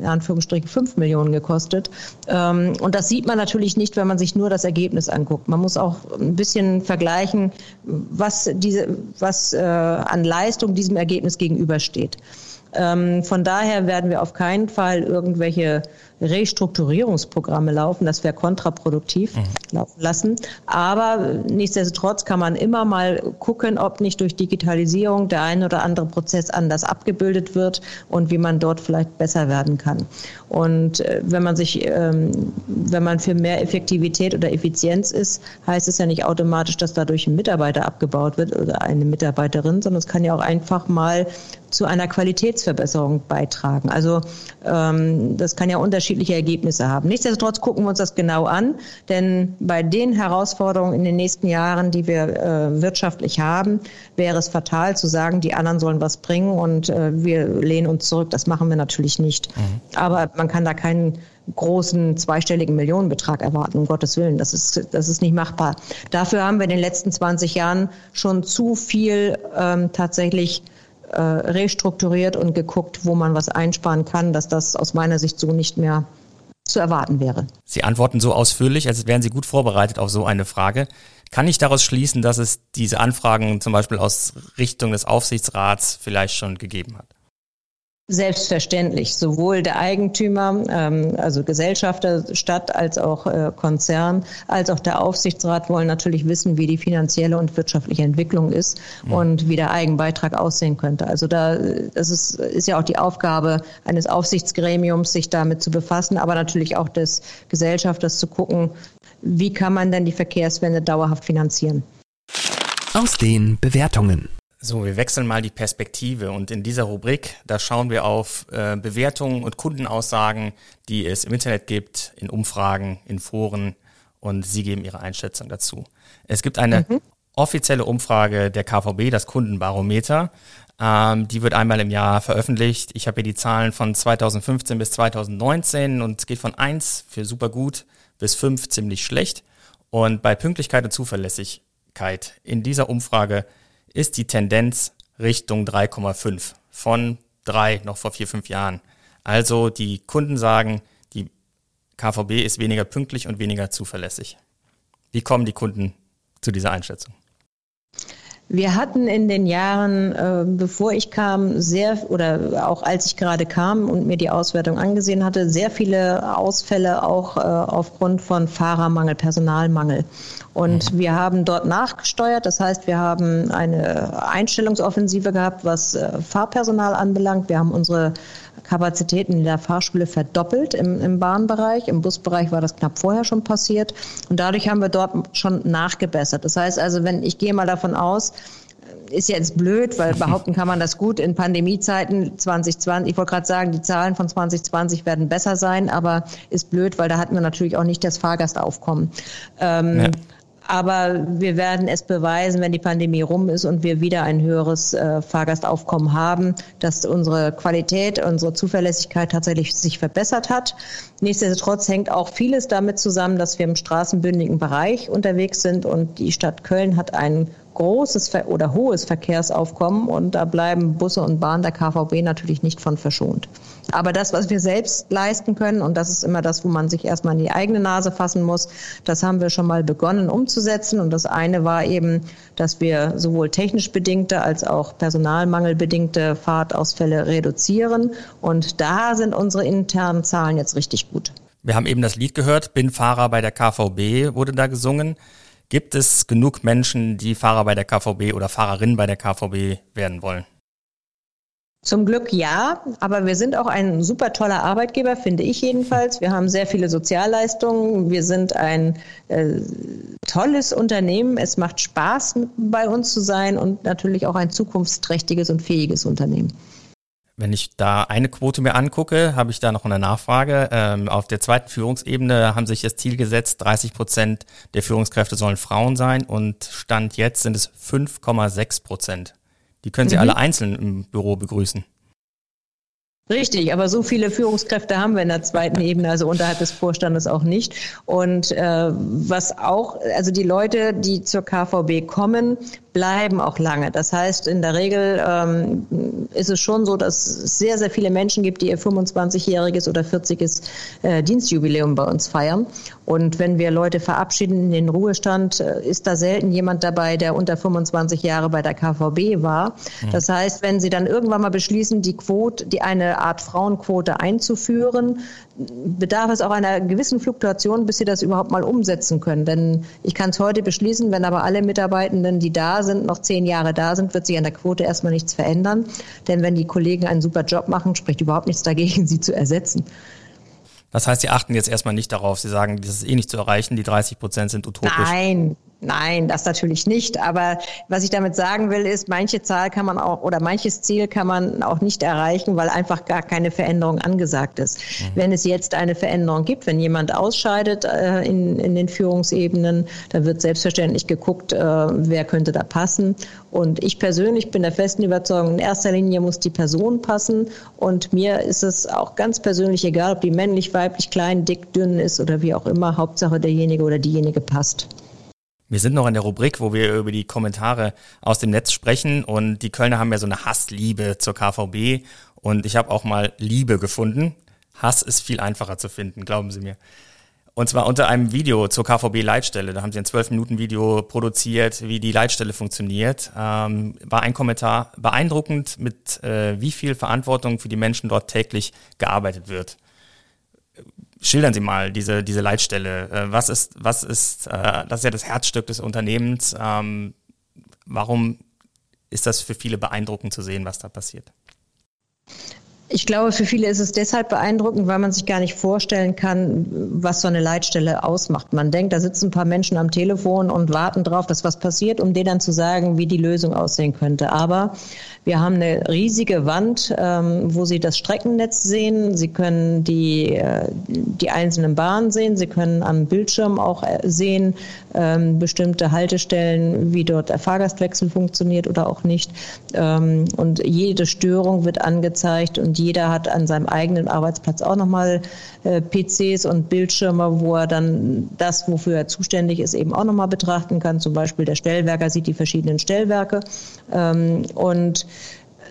in Anführungsstrichen 5 Millionen gekostet. Ähm, und das sieht man natürlich nicht, wenn man sich nur das Ergebnis anguckt. Man muss auch ein bisschen vergleichen, was, diese, was äh, an Leistung diesem Ergebnis gegenübersteht. Ähm, von daher werden wir auf keinen Fall irgendwelche Restrukturierungsprogramme laufen. Das wäre kontraproduktiv mhm. laufen lassen. Aber nichtsdestotrotz kann man immer mal gucken, ob nicht durch Digitalisierung der ein oder andere Prozess anders abgebildet wird und wie man dort vielleicht besser werden kann. Und äh, wenn man sich, ähm, wenn man für mehr Effektivität oder Effizienz ist, heißt es ja nicht automatisch, dass dadurch ein Mitarbeiter abgebaut wird oder eine Mitarbeiterin, sondern es kann ja auch einfach mal zu einer Qualitätsverbesserung beitragen. Also ähm, das kann ja unterschiedliche Ergebnisse haben. Nichtsdestotrotz gucken wir uns das genau an, denn bei den Herausforderungen in den nächsten Jahren, die wir äh, wirtschaftlich haben, wäre es fatal zu sagen, die anderen sollen was bringen und äh, wir lehnen uns zurück. Das machen wir natürlich nicht. Mhm. Aber man kann da keinen großen zweistelligen Millionenbetrag erwarten, um Gottes Willen. Das ist, das ist nicht machbar. Dafür haben wir in den letzten 20 Jahren schon zu viel ähm, tatsächlich äh, restrukturiert und geguckt, wo man was einsparen kann, dass das aus meiner Sicht so nicht mehr zu erwarten wäre. Sie antworten so ausführlich, als wären Sie gut vorbereitet auf so eine Frage. Kann ich daraus schließen, dass es diese Anfragen zum Beispiel aus Richtung des Aufsichtsrats vielleicht schon gegeben hat? Selbstverständlich, sowohl der Eigentümer, ähm, also Gesellschafter, Stadt als auch äh, Konzern, als auch der Aufsichtsrat wollen natürlich wissen, wie die finanzielle und wirtschaftliche Entwicklung ist mhm. und wie der Eigenbeitrag aussehen könnte. Also da das ist, ist ja auch die Aufgabe eines Aufsichtsgremiums, sich damit zu befassen, aber natürlich auch des Gesellschafters zu gucken, wie kann man denn die Verkehrswende dauerhaft finanzieren. Aus den Bewertungen. So, wir wechseln mal die Perspektive und in dieser Rubrik, da schauen wir auf äh, Bewertungen und Kundenaussagen, die es im Internet gibt, in Umfragen, in Foren und Sie geben Ihre Einschätzung dazu. Es gibt eine mhm. offizielle Umfrage der KVB, das Kundenbarometer. Ähm, die wird einmal im Jahr veröffentlicht. Ich habe hier die Zahlen von 2015 bis 2019 und es geht von 1 für super gut bis 5 ziemlich schlecht. Und bei Pünktlichkeit und Zuverlässigkeit in dieser Umfrage ist die Tendenz Richtung 3,5 von 3 noch vor 4, 5 Jahren. Also die Kunden sagen, die KVB ist weniger pünktlich und weniger zuverlässig. Wie kommen die Kunden zu dieser Einschätzung? Wir hatten in den Jahren, äh, bevor ich kam, sehr oder auch als ich gerade kam und mir die Auswertung angesehen hatte, sehr viele Ausfälle auch äh, aufgrund von Fahrermangel, Personalmangel. Und mhm. wir haben dort nachgesteuert. Das heißt, wir haben eine Einstellungsoffensive gehabt, was äh, Fahrpersonal anbelangt. Wir haben unsere Kapazitäten in der Fahrschule verdoppelt im, im Bahnbereich. Im Busbereich war das knapp vorher schon passiert. Und dadurch haben wir dort schon nachgebessert. Das heißt also, wenn ich gehe mal davon aus, ist jetzt blöd, weil [LAUGHS] behaupten kann man das gut in Pandemiezeiten 2020. Ich wollte gerade sagen, die Zahlen von 2020 werden besser sein, aber ist blöd, weil da hatten wir natürlich auch nicht das Fahrgastaufkommen. Ähm, ja. Aber wir werden es beweisen, wenn die Pandemie rum ist und wir wieder ein höheres äh, Fahrgastaufkommen haben, dass unsere Qualität, unsere Zuverlässigkeit tatsächlich sich verbessert hat. Nichtsdestotrotz hängt auch vieles damit zusammen, dass wir im straßenbündigen Bereich unterwegs sind und die Stadt Köln hat einen großes oder hohes Verkehrsaufkommen und da bleiben Busse und Bahn der KVB natürlich nicht von verschont. Aber das, was wir selbst leisten können, und das ist immer das, wo man sich erstmal in die eigene Nase fassen muss, das haben wir schon mal begonnen umzusetzen. Und das eine war eben, dass wir sowohl technisch bedingte als auch personalmangelbedingte Fahrtausfälle reduzieren. Und da sind unsere internen Zahlen jetzt richtig gut. Wir haben eben das Lied gehört, Bin Fahrer bei der KVB wurde da gesungen. Gibt es genug Menschen, die Fahrer bei der KVB oder Fahrerin bei der KVB werden wollen? Zum Glück ja, aber wir sind auch ein super toller Arbeitgeber, finde ich jedenfalls. Wir haben sehr viele Sozialleistungen. Wir sind ein äh, tolles Unternehmen. Es macht Spaß, bei uns zu sein und natürlich auch ein zukunftsträchtiges und fähiges Unternehmen. Wenn ich da eine Quote mir angucke, habe ich da noch eine Nachfrage. Ähm, auf der zweiten Führungsebene haben sich das Ziel gesetzt, 30 Prozent der Führungskräfte sollen Frauen sein und Stand jetzt sind es 5,6 Prozent. Die können Sie mhm. alle einzeln im Büro begrüßen. Richtig, aber so viele Führungskräfte haben wir in der zweiten Ebene, also unterhalb des Vorstandes auch nicht. Und äh, was auch, also die Leute, die zur KVB kommen, bleiben auch lange. Das heißt, in der Regel ähm, ist es schon so, dass es sehr, sehr viele Menschen gibt, die ihr 25-jähriges oder 40-es äh, Dienstjubiläum bei uns feiern. Und wenn wir Leute verabschieden in den Ruhestand, äh, ist da selten jemand dabei, der unter 25 Jahre bei der KVB war. Mhm. Das heißt, wenn Sie dann irgendwann mal beschließen, die Quote, die eine Art Frauenquote einzuführen, bedarf es auch einer gewissen Fluktuation, bis Sie das überhaupt mal umsetzen können. Denn ich kann es heute beschließen, wenn aber alle Mitarbeitenden, die da sind, noch zehn Jahre da sind, wird sich an der Quote erstmal nichts verändern. Denn wenn die Kollegen einen super Job machen, spricht überhaupt nichts dagegen, sie zu ersetzen. Das heißt, Sie achten jetzt erstmal nicht darauf. Sie sagen, das ist eh nicht zu erreichen, die 30 Prozent sind utopisch. Nein, Nein, das natürlich nicht. Aber was ich damit sagen will, ist, manche Zahl kann man auch oder manches Ziel kann man auch nicht erreichen, weil einfach gar keine Veränderung angesagt ist. Mhm. Wenn es jetzt eine Veränderung gibt, wenn jemand ausscheidet äh, in, in den Führungsebenen, dann wird selbstverständlich geguckt, äh, wer könnte da passen. Und ich persönlich bin der festen Überzeugung, in erster Linie muss die Person passen. Und mir ist es auch ganz persönlich egal, ob die männlich, weiblich, klein, dick, dünn ist oder wie auch immer. Hauptsache derjenige oder diejenige passt. Wir sind noch in der Rubrik, wo wir über die Kommentare aus dem Netz sprechen und die Kölner haben ja so eine Hassliebe zur KVB und ich habe auch mal Liebe gefunden. Hass ist viel einfacher zu finden, glauben Sie mir. Und zwar unter einem Video zur KVB-Leitstelle. Da haben sie ein 12-Minuten-Video produziert, wie die Leitstelle funktioniert. Ähm, war ein Kommentar beeindruckend, mit äh, wie viel Verantwortung für die Menschen dort täglich gearbeitet wird. Schildern Sie mal diese, diese Leitstelle. Äh, was ist, was ist, äh, das ist ja das Herzstück des Unternehmens. Ähm, warum ist das für viele beeindruckend zu sehen, was da passiert? Ich glaube, für viele ist es deshalb beeindruckend, weil man sich gar nicht vorstellen kann, was so eine Leitstelle ausmacht. Man denkt, da sitzen ein paar Menschen am Telefon und warten drauf, dass was passiert, um denen dann zu sagen, wie die Lösung aussehen könnte. Aber wir haben eine riesige Wand, ähm, wo Sie das Streckennetz sehen. Sie können die, äh, die einzelnen Bahnen sehen. Sie können am Bildschirm auch äh, sehen, ähm, bestimmte Haltestellen, wie dort der Fahrgastwechsel funktioniert oder auch nicht. Ähm, und jede Störung wird angezeigt und jeder hat an seinem eigenen Arbeitsplatz auch nochmal äh, PCs und Bildschirme, wo er dann das, wofür er zuständig ist, eben auch nochmal betrachten kann. Zum Beispiel der Stellwerker sieht die verschiedenen Stellwerke. Ähm, und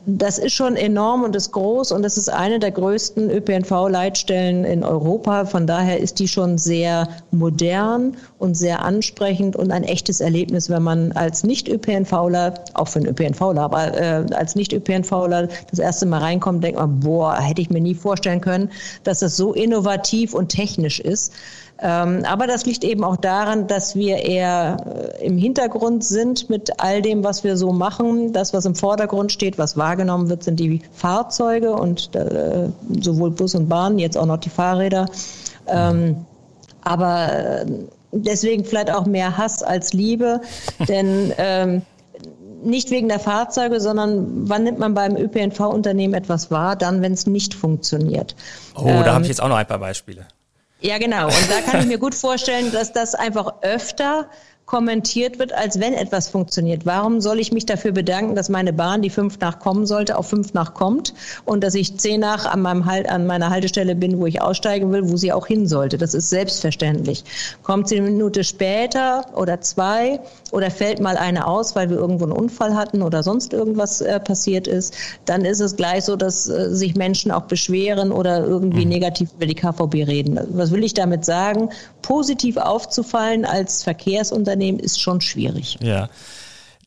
das ist schon enorm und ist groß und es ist eine der größten ÖPNV-Leitstellen in Europa. Von daher ist die schon sehr modern und sehr ansprechend und ein echtes Erlebnis, wenn man als Nicht-ÖPNVler, auch für einen ÖPNVler, aber äh, als Nicht-ÖPNVler das erste Mal reinkommt, denkt man, boah, hätte ich mir nie vorstellen können, dass das so innovativ und technisch ist. Ähm, aber das liegt eben auch daran, dass wir eher äh, im Hintergrund sind mit all dem, was wir so machen. Das, was im Vordergrund steht, was wahrgenommen wird, sind die Fahrzeuge und äh, sowohl Bus und Bahn, jetzt auch noch die Fahrräder. Ähm, aber äh, deswegen vielleicht auch mehr Hass als Liebe, [LAUGHS] denn ähm, nicht wegen der Fahrzeuge, sondern wann nimmt man beim ÖPNV-Unternehmen etwas wahr? Dann, wenn es nicht funktioniert. Oh, ähm, da habe ich jetzt auch noch ein paar Beispiele. Ja, genau. Und da kann ich mir gut vorstellen, dass das einfach öfter kommentiert wird, als wenn etwas funktioniert. Warum soll ich mich dafür bedanken, dass meine Bahn, die fünf nach kommen sollte, auf fünf nach kommt und dass ich zehn nach an, meinem halt, an meiner Haltestelle bin, wo ich aussteigen will, wo sie auch hin sollte? Das ist selbstverständlich. Kommt sie eine Minute später oder zwei oder fällt mal eine aus, weil wir irgendwo einen Unfall hatten oder sonst irgendwas äh, passiert ist, dann ist es gleich so, dass äh, sich Menschen auch beschweren oder irgendwie mhm. negativ über die KVB reden. Was will ich damit sagen? Positiv aufzufallen als Verkehrsunternehmen Unternehmen ist schon schwierig. Ja.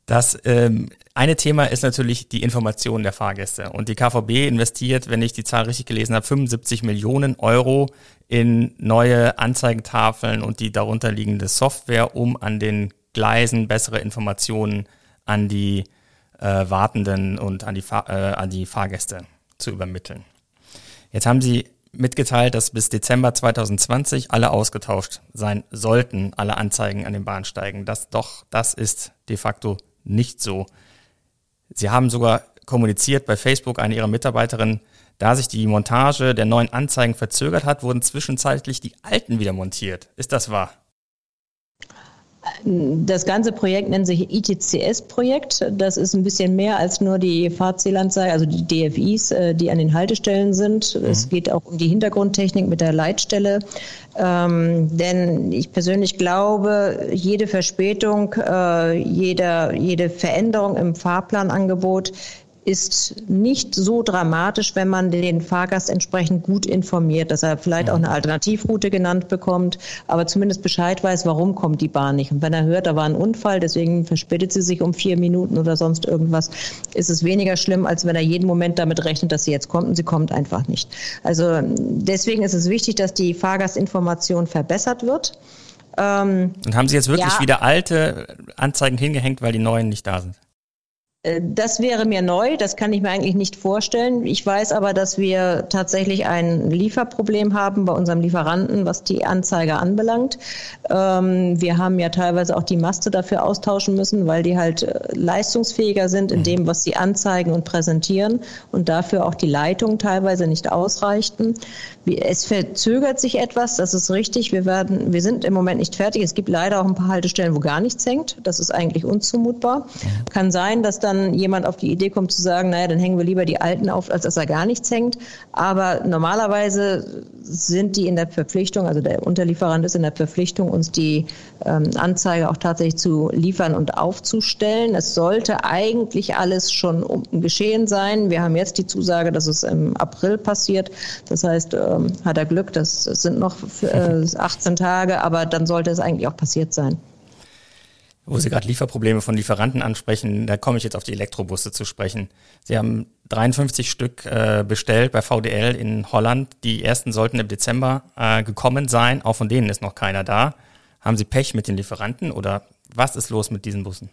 Das ähm, eine Thema ist natürlich die Information der Fahrgäste. Und die KVB investiert, wenn ich die Zahl richtig gelesen habe, 75 Millionen Euro in neue Anzeigentafeln und die darunter liegende Software, um an den Gleisen bessere Informationen an die äh, Wartenden und an die, äh, an die Fahrgäste zu übermitteln. Jetzt haben Sie mitgeteilt, dass bis Dezember 2020 alle ausgetauscht sein sollten, alle Anzeigen an den Bahnsteigen. Das doch, das ist de facto nicht so. Sie haben sogar kommuniziert bei Facebook eine ihrer Mitarbeiterinnen, da sich die Montage der neuen Anzeigen verzögert hat, wurden zwischenzeitlich die alten wieder montiert. Ist das wahr? Das ganze Projekt nennt sich ITCS-Projekt. Das ist ein bisschen mehr als nur die Fahrzielanzeige, also die DFIs, äh, die an den Haltestellen sind. Mhm. Es geht auch um die Hintergrundtechnik mit der Leitstelle. Ähm, denn ich persönlich glaube, jede Verspätung, äh, jede, jede Veränderung im Fahrplanangebot ist nicht so dramatisch, wenn man den Fahrgast entsprechend gut informiert, dass er vielleicht auch eine Alternativroute genannt bekommt, aber zumindest Bescheid weiß, warum kommt die Bahn nicht. Und wenn er hört, da war ein Unfall, deswegen verspätet sie sich um vier Minuten oder sonst irgendwas, ist es weniger schlimm, als wenn er jeden Moment damit rechnet, dass sie jetzt kommt und sie kommt einfach nicht. Also deswegen ist es wichtig, dass die Fahrgastinformation verbessert wird. Ähm, und haben Sie jetzt wirklich ja, wieder alte Anzeigen hingehängt, weil die neuen nicht da sind? Äh, das wäre mir neu, das kann ich mir eigentlich nicht vorstellen. Ich weiß aber, dass wir tatsächlich ein Lieferproblem haben bei unserem Lieferanten, was die Anzeige anbelangt. Ähm, wir haben ja teilweise auch die Maste dafür austauschen müssen, weil die halt äh, leistungsfähiger sind in mhm. dem, was sie anzeigen und präsentieren und dafür auch die Leitungen teilweise nicht ausreichten. Es verzögert sich etwas, das ist richtig. Wir werden, wir sind im Moment nicht fertig. Es gibt leider auch ein paar Haltestellen, wo gar nichts hängt. Das ist eigentlich unzumutbar. Kann sein, dass dann jemand auf die Idee kommt zu sagen, naja, dann hängen wir lieber die alten auf, als dass da gar nichts hängt. Aber normalerweise sind die in der Verpflichtung, also der Unterlieferant ist in der Verpflichtung, uns die ähm, Anzeige auch tatsächlich zu liefern und aufzustellen. Es sollte eigentlich alles schon geschehen sein. Wir haben jetzt die Zusage, dass es im April passiert. Das heißt, ähm, hat er Glück, das sind noch äh, [LAUGHS] 18 Tage, aber dann sollte es eigentlich auch passiert sein. Wo Sie gerade Lieferprobleme von Lieferanten ansprechen, da komme ich jetzt auf die Elektrobusse zu sprechen. Sie haben 53 Stück äh, bestellt bei VDL in Holland. Die ersten sollten im Dezember äh, gekommen sein. Auch von denen ist noch keiner da. Haben Sie Pech mit den Lieferanten oder was ist los mit diesen Bussen?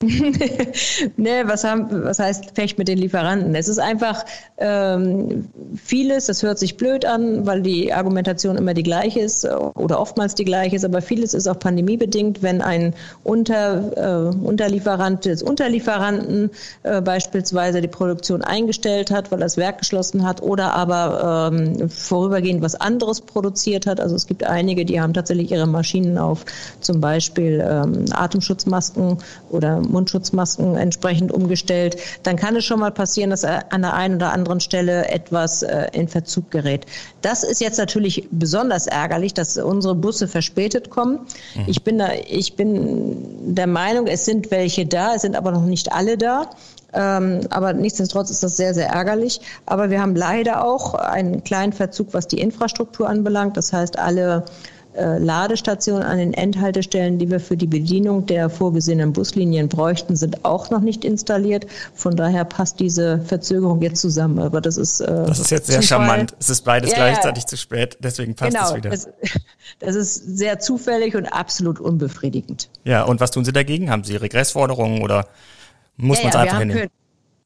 [LAUGHS] nee, was, haben, was heißt Pech mit den Lieferanten? Es ist einfach ähm, vieles, das hört sich blöd an, weil die Argumentation immer die gleiche ist oder oftmals die gleiche ist, aber vieles ist auch pandemiebedingt, wenn ein Unter, äh, Unterlieferant des Unterlieferanten äh, beispielsweise die Produktion eingestellt hat, weil das Werk geschlossen hat oder aber ähm, vorübergehend was anderes produziert hat. Also es gibt einige, die haben tatsächlich ihre Maschinen auf zum Beispiel ähm, Atemschutzmasken oder Mundschutzmasken entsprechend umgestellt, dann kann es schon mal passieren, dass an der einen oder anderen Stelle etwas äh, in Verzug gerät. Das ist jetzt natürlich besonders ärgerlich, dass unsere Busse verspätet kommen. Mhm. Ich bin da, ich bin der Meinung, es sind welche da, es sind aber noch nicht alle da. Ähm, aber nichtsdestotrotz ist das sehr, sehr ärgerlich. Aber wir haben leider auch einen kleinen Verzug, was die Infrastruktur anbelangt. Das heißt, alle Ladestationen an den Endhaltestellen, die wir für die Bedienung der vorgesehenen Buslinien bräuchten, sind auch noch nicht installiert. Von daher passt diese Verzögerung jetzt zusammen. Aber das ist. Äh, das ist jetzt sehr Zufall. charmant. Es ist beides ja, gleichzeitig ja. zu spät, deswegen passt genau, es wieder. Das, [LAUGHS] das ist sehr zufällig und absolut unbefriedigend. Ja, und was tun Sie dagegen? Haben Sie Regressforderungen oder muss ja, man es einfach hinnehmen?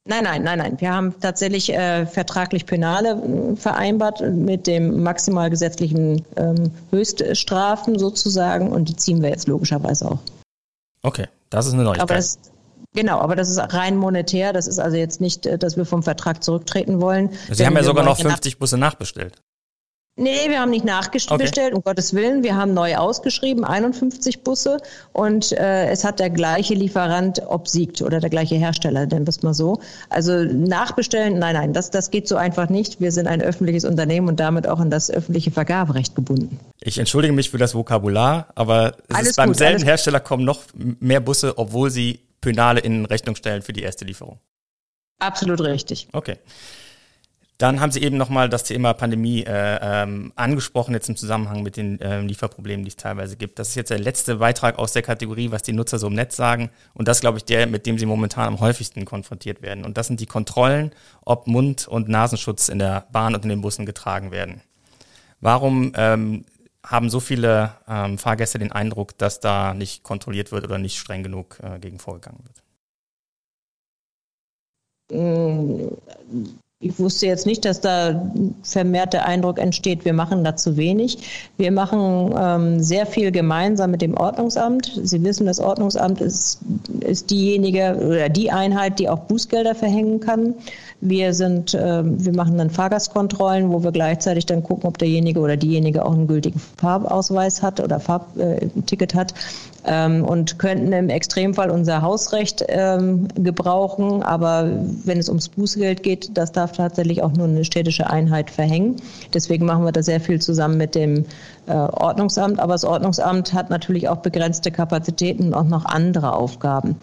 Nein, nein, nein, nein. Wir haben tatsächlich äh, vertraglich Penale äh, vereinbart mit dem maximal gesetzlichen ähm, Höchststrafen sozusagen und die ziehen wir jetzt logischerweise auch. Okay, das ist eine Neuigkeit. Aber das, Genau, aber das ist rein monetär. Das ist also jetzt nicht, äh, dass wir vom Vertrag zurücktreten wollen. Sie haben ja sogar noch 50 Busse nachbestellt. Nee, wir haben nicht nachbestellt, okay. um Gottes Willen. Wir haben neu ausgeschrieben, 51 Busse. Und äh, es hat der gleiche Lieferant obsiegt oder der gleiche Hersteller, wir es mal so. Also nachbestellen, nein, nein, das, das geht so einfach nicht. Wir sind ein öffentliches Unternehmen und damit auch an das öffentliche Vergaberecht gebunden. Ich entschuldige mich für das Vokabular, aber es alles ist beim gut, selben Hersteller kommen noch mehr Busse, obwohl sie Penale in Rechnung stellen für die erste Lieferung. Absolut richtig. Okay. Dann haben Sie eben nochmal das Thema Pandemie äh, ähm, angesprochen, jetzt im Zusammenhang mit den äh, Lieferproblemen, die es teilweise gibt. Das ist jetzt der letzte Beitrag aus der Kategorie, was die Nutzer so im Netz sagen. Und das, glaube ich, der, mit dem Sie momentan am häufigsten konfrontiert werden. Und das sind die Kontrollen, ob Mund- und Nasenschutz in der Bahn und in den Bussen getragen werden. Warum ähm, haben so viele ähm, Fahrgäste den Eindruck, dass da nicht kontrolliert wird oder nicht streng genug äh, gegen vorgegangen wird? Ich wusste jetzt nicht, dass da vermehrt der Eindruck entsteht, wir machen da zu wenig. Wir machen ähm, sehr viel gemeinsam mit dem Ordnungsamt. Sie wissen, das Ordnungsamt ist, ist diejenige oder die Einheit, die auch Bußgelder verhängen kann. Wir sind, äh, wir machen dann Fahrgastkontrollen, wo wir gleichzeitig dann gucken, ob derjenige oder diejenige auch einen gültigen Farbausweis hat oder Farbticket äh, hat ähm, und könnten im Extremfall unser Hausrecht ähm, gebrauchen. Aber wenn es ums Bußgeld geht, das darf tatsächlich auch nur eine städtische Einheit verhängen. Deswegen machen wir da sehr viel zusammen mit dem äh, Ordnungsamt. Aber das Ordnungsamt hat natürlich auch begrenzte Kapazitäten und auch noch andere Aufgaben.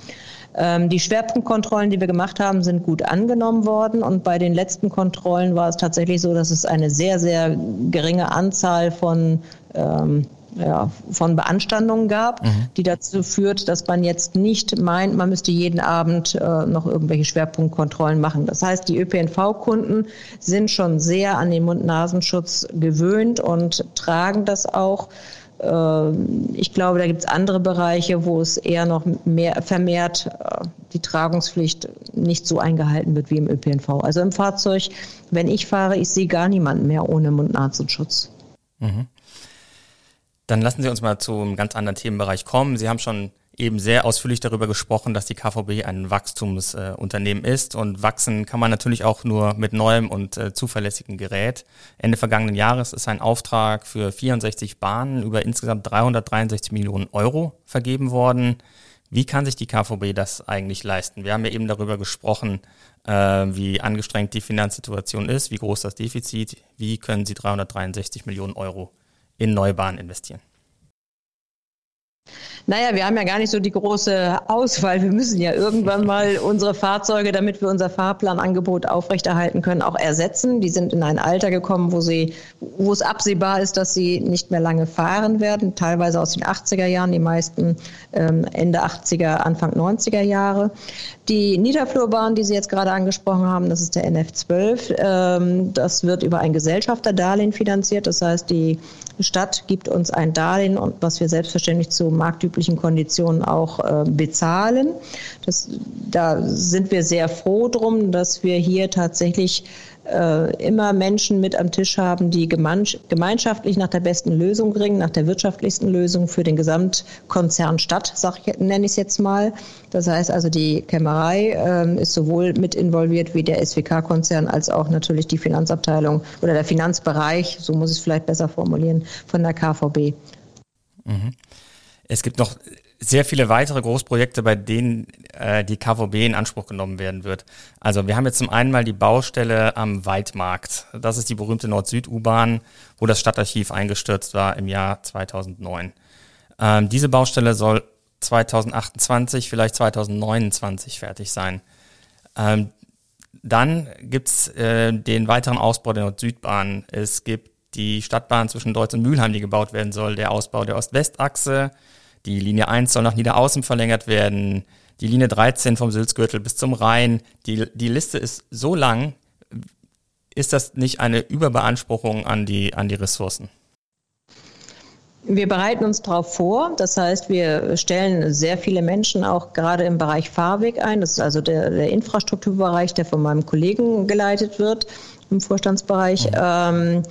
Ähm, die Schwerpunktkontrollen, die wir gemacht haben, sind gut angenommen worden. Und bei den letzten Kontrollen war es tatsächlich so, dass es eine sehr, sehr geringe Anzahl von ähm, ja, von Beanstandungen gab, mhm. die dazu führt, dass man jetzt nicht meint, man müsste jeden Abend äh, noch irgendwelche Schwerpunktkontrollen machen. Das heißt, die ÖPNV-Kunden sind schon sehr an den Mund-Nasenschutz gewöhnt und tragen das auch. Äh, ich glaube, da gibt es andere Bereiche, wo es eher noch mehr vermehrt äh, die Tragungspflicht nicht so eingehalten wird wie im ÖPNV. Also im Fahrzeug, wenn ich fahre, ich sehe gar niemanden mehr ohne Mund-Nasenschutz. Mhm. Dann lassen Sie uns mal zu einem ganz anderen Themenbereich kommen. Sie haben schon eben sehr ausführlich darüber gesprochen, dass die KVB ein Wachstumsunternehmen äh, ist und wachsen kann man natürlich auch nur mit neuem und äh, zuverlässigem Gerät. Ende vergangenen Jahres ist ein Auftrag für 64 Bahnen über insgesamt 363 Millionen Euro vergeben worden. Wie kann sich die KVB das eigentlich leisten? Wir haben ja eben darüber gesprochen, äh, wie angestrengt die Finanzsituation ist, wie groß das Defizit, wie können Sie 363 Millionen Euro in Neubahnen investieren? Naja, wir haben ja gar nicht so die große Auswahl. Wir müssen ja irgendwann mal [LAUGHS] unsere Fahrzeuge, damit wir unser Fahrplanangebot aufrechterhalten können, auch ersetzen. Die sind in ein Alter gekommen, wo sie, wo es absehbar ist, dass sie nicht mehr lange fahren werden. Teilweise aus den 80er Jahren, die meisten ähm, Ende 80er, Anfang 90er Jahre. Die Niederflurbahn, die Sie jetzt gerade angesprochen haben, das ist der NF12. Ähm, das wird über ein Gesellschafterdarlehen finanziert. Das heißt, die Stadt gibt uns ein Darlehen was wir selbstverständlich zu marktüblichen Konditionen auch äh, bezahlen. Das, da sind wir sehr froh drum, dass wir hier tatsächlich äh, immer Menschen mit am Tisch haben, die gemeinschaftlich nach der besten Lösung ringen, nach der wirtschaftlichsten Lösung für den Gesamtkonzern Stadt, sag ich, nenne ich es jetzt mal. Das heißt also, die Kämmerei äh, ist sowohl mit involviert wie der SWK-Konzern als auch natürlich die Finanzabteilung oder der Finanzbereich, so muss ich es vielleicht besser formulieren, von der KVB. Mhm. Es gibt noch sehr viele weitere Großprojekte, bei denen äh, die KVB in Anspruch genommen werden wird. Also wir haben jetzt zum einen mal die Baustelle am Weidmarkt. Das ist die berühmte Nord-Süd-U-Bahn, wo das Stadtarchiv eingestürzt war im Jahr 2009. Ähm, diese Baustelle soll 2028, vielleicht 2029 fertig sein. Ähm, dann gibt's äh, den weiteren Ausbau der Nord-Süd-Bahn. Es gibt die Stadtbahn zwischen Deutz und Mülheim, die gebaut werden soll, der Ausbau der Ost-West-Achse, die Linie 1 soll nach Niederaußen verlängert werden. Die Linie 13 vom Sülzgürtel bis zum Rhein. Die, die Liste ist so lang. Ist das nicht eine Überbeanspruchung an die, an die Ressourcen? Wir bereiten uns darauf vor. Das heißt, wir stellen sehr viele Menschen auch gerade im Bereich Fahrweg ein. Das ist also der, der Infrastrukturbereich, der von meinem Kollegen geleitet wird im Vorstandsbereich. Mhm. Ähm,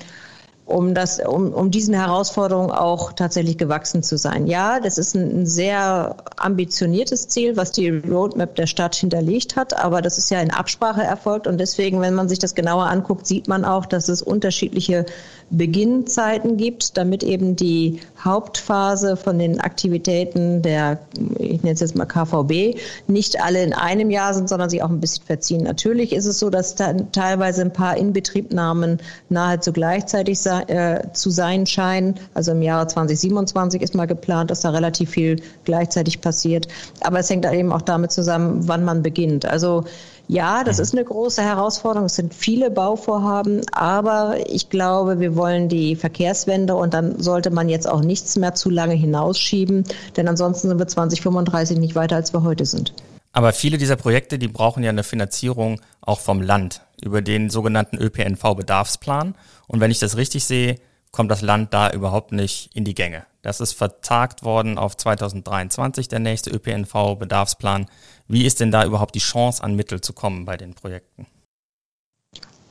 um das, um, um diesen Herausforderungen auch tatsächlich gewachsen zu sein. Ja, das ist ein, ein sehr ambitioniertes Ziel, was die Roadmap der Stadt hinterlegt hat, aber das ist ja in Absprache erfolgt und deswegen, wenn man sich das genauer anguckt, sieht man auch, dass es unterschiedliche Beginnzeiten gibt, damit eben die Hauptphase von den Aktivitäten der, ich nenne es jetzt mal KVB, nicht alle in einem Jahr sind, sondern sich auch ein bisschen verziehen. Natürlich ist es so, dass dann teilweise ein paar Inbetriebnahmen nahezu gleichzeitig sein äh, zu sein scheinen. Also im Jahre 2027 ist mal geplant, dass da relativ viel gleichzeitig passiert. Aber es hängt eben auch damit zusammen, wann man beginnt. Also ja, das mhm. ist eine große Herausforderung. Es sind viele Bauvorhaben, aber ich glaube, wir wollen die Verkehrswende und dann sollte man jetzt auch nichts mehr zu lange hinausschieben, denn ansonsten sind wir 2035 nicht weiter, als wir heute sind. Aber viele dieser Projekte, die brauchen ja eine Finanzierung auch vom Land über den sogenannten ÖPNV-Bedarfsplan. Und wenn ich das richtig sehe, kommt das Land da überhaupt nicht in die Gänge. Das ist vertagt worden auf 2023, der nächste ÖPNV-Bedarfsplan. Wie ist denn da überhaupt die Chance, an Mittel zu kommen bei den Projekten?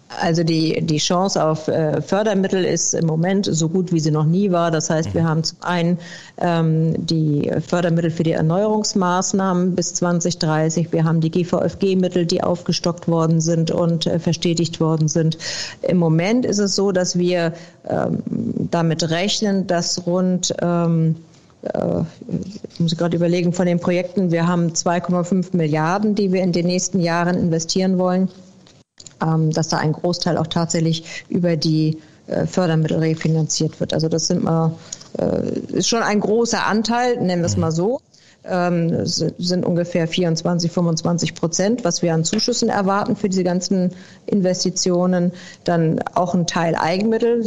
Also die, die Chance auf äh, Fördermittel ist im Moment so gut, wie sie noch nie war. Das heißt, wir mhm. haben zum einen ähm, die Fördermittel für die Erneuerungsmaßnahmen bis 2030. Wir haben die GVFG-Mittel, die aufgestockt worden sind und äh, verstetigt worden sind. Im Moment ist es so, dass wir ähm, damit rechnen, dass rund ähm, äh, ich muss gerade überlegen von den Projekten, wir haben 2,5 Milliarden, die wir in den nächsten Jahren investieren wollen dass da ein Großteil auch tatsächlich über die äh, Fördermittel refinanziert wird. Also das sind mal, äh, ist schon ein großer Anteil, nennen wir es mal so. Ähm, sind ungefähr 24, 25 Prozent, was wir an Zuschüssen erwarten für diese ganzen Investitionen. Dann auch ein Teil Eigenmittel.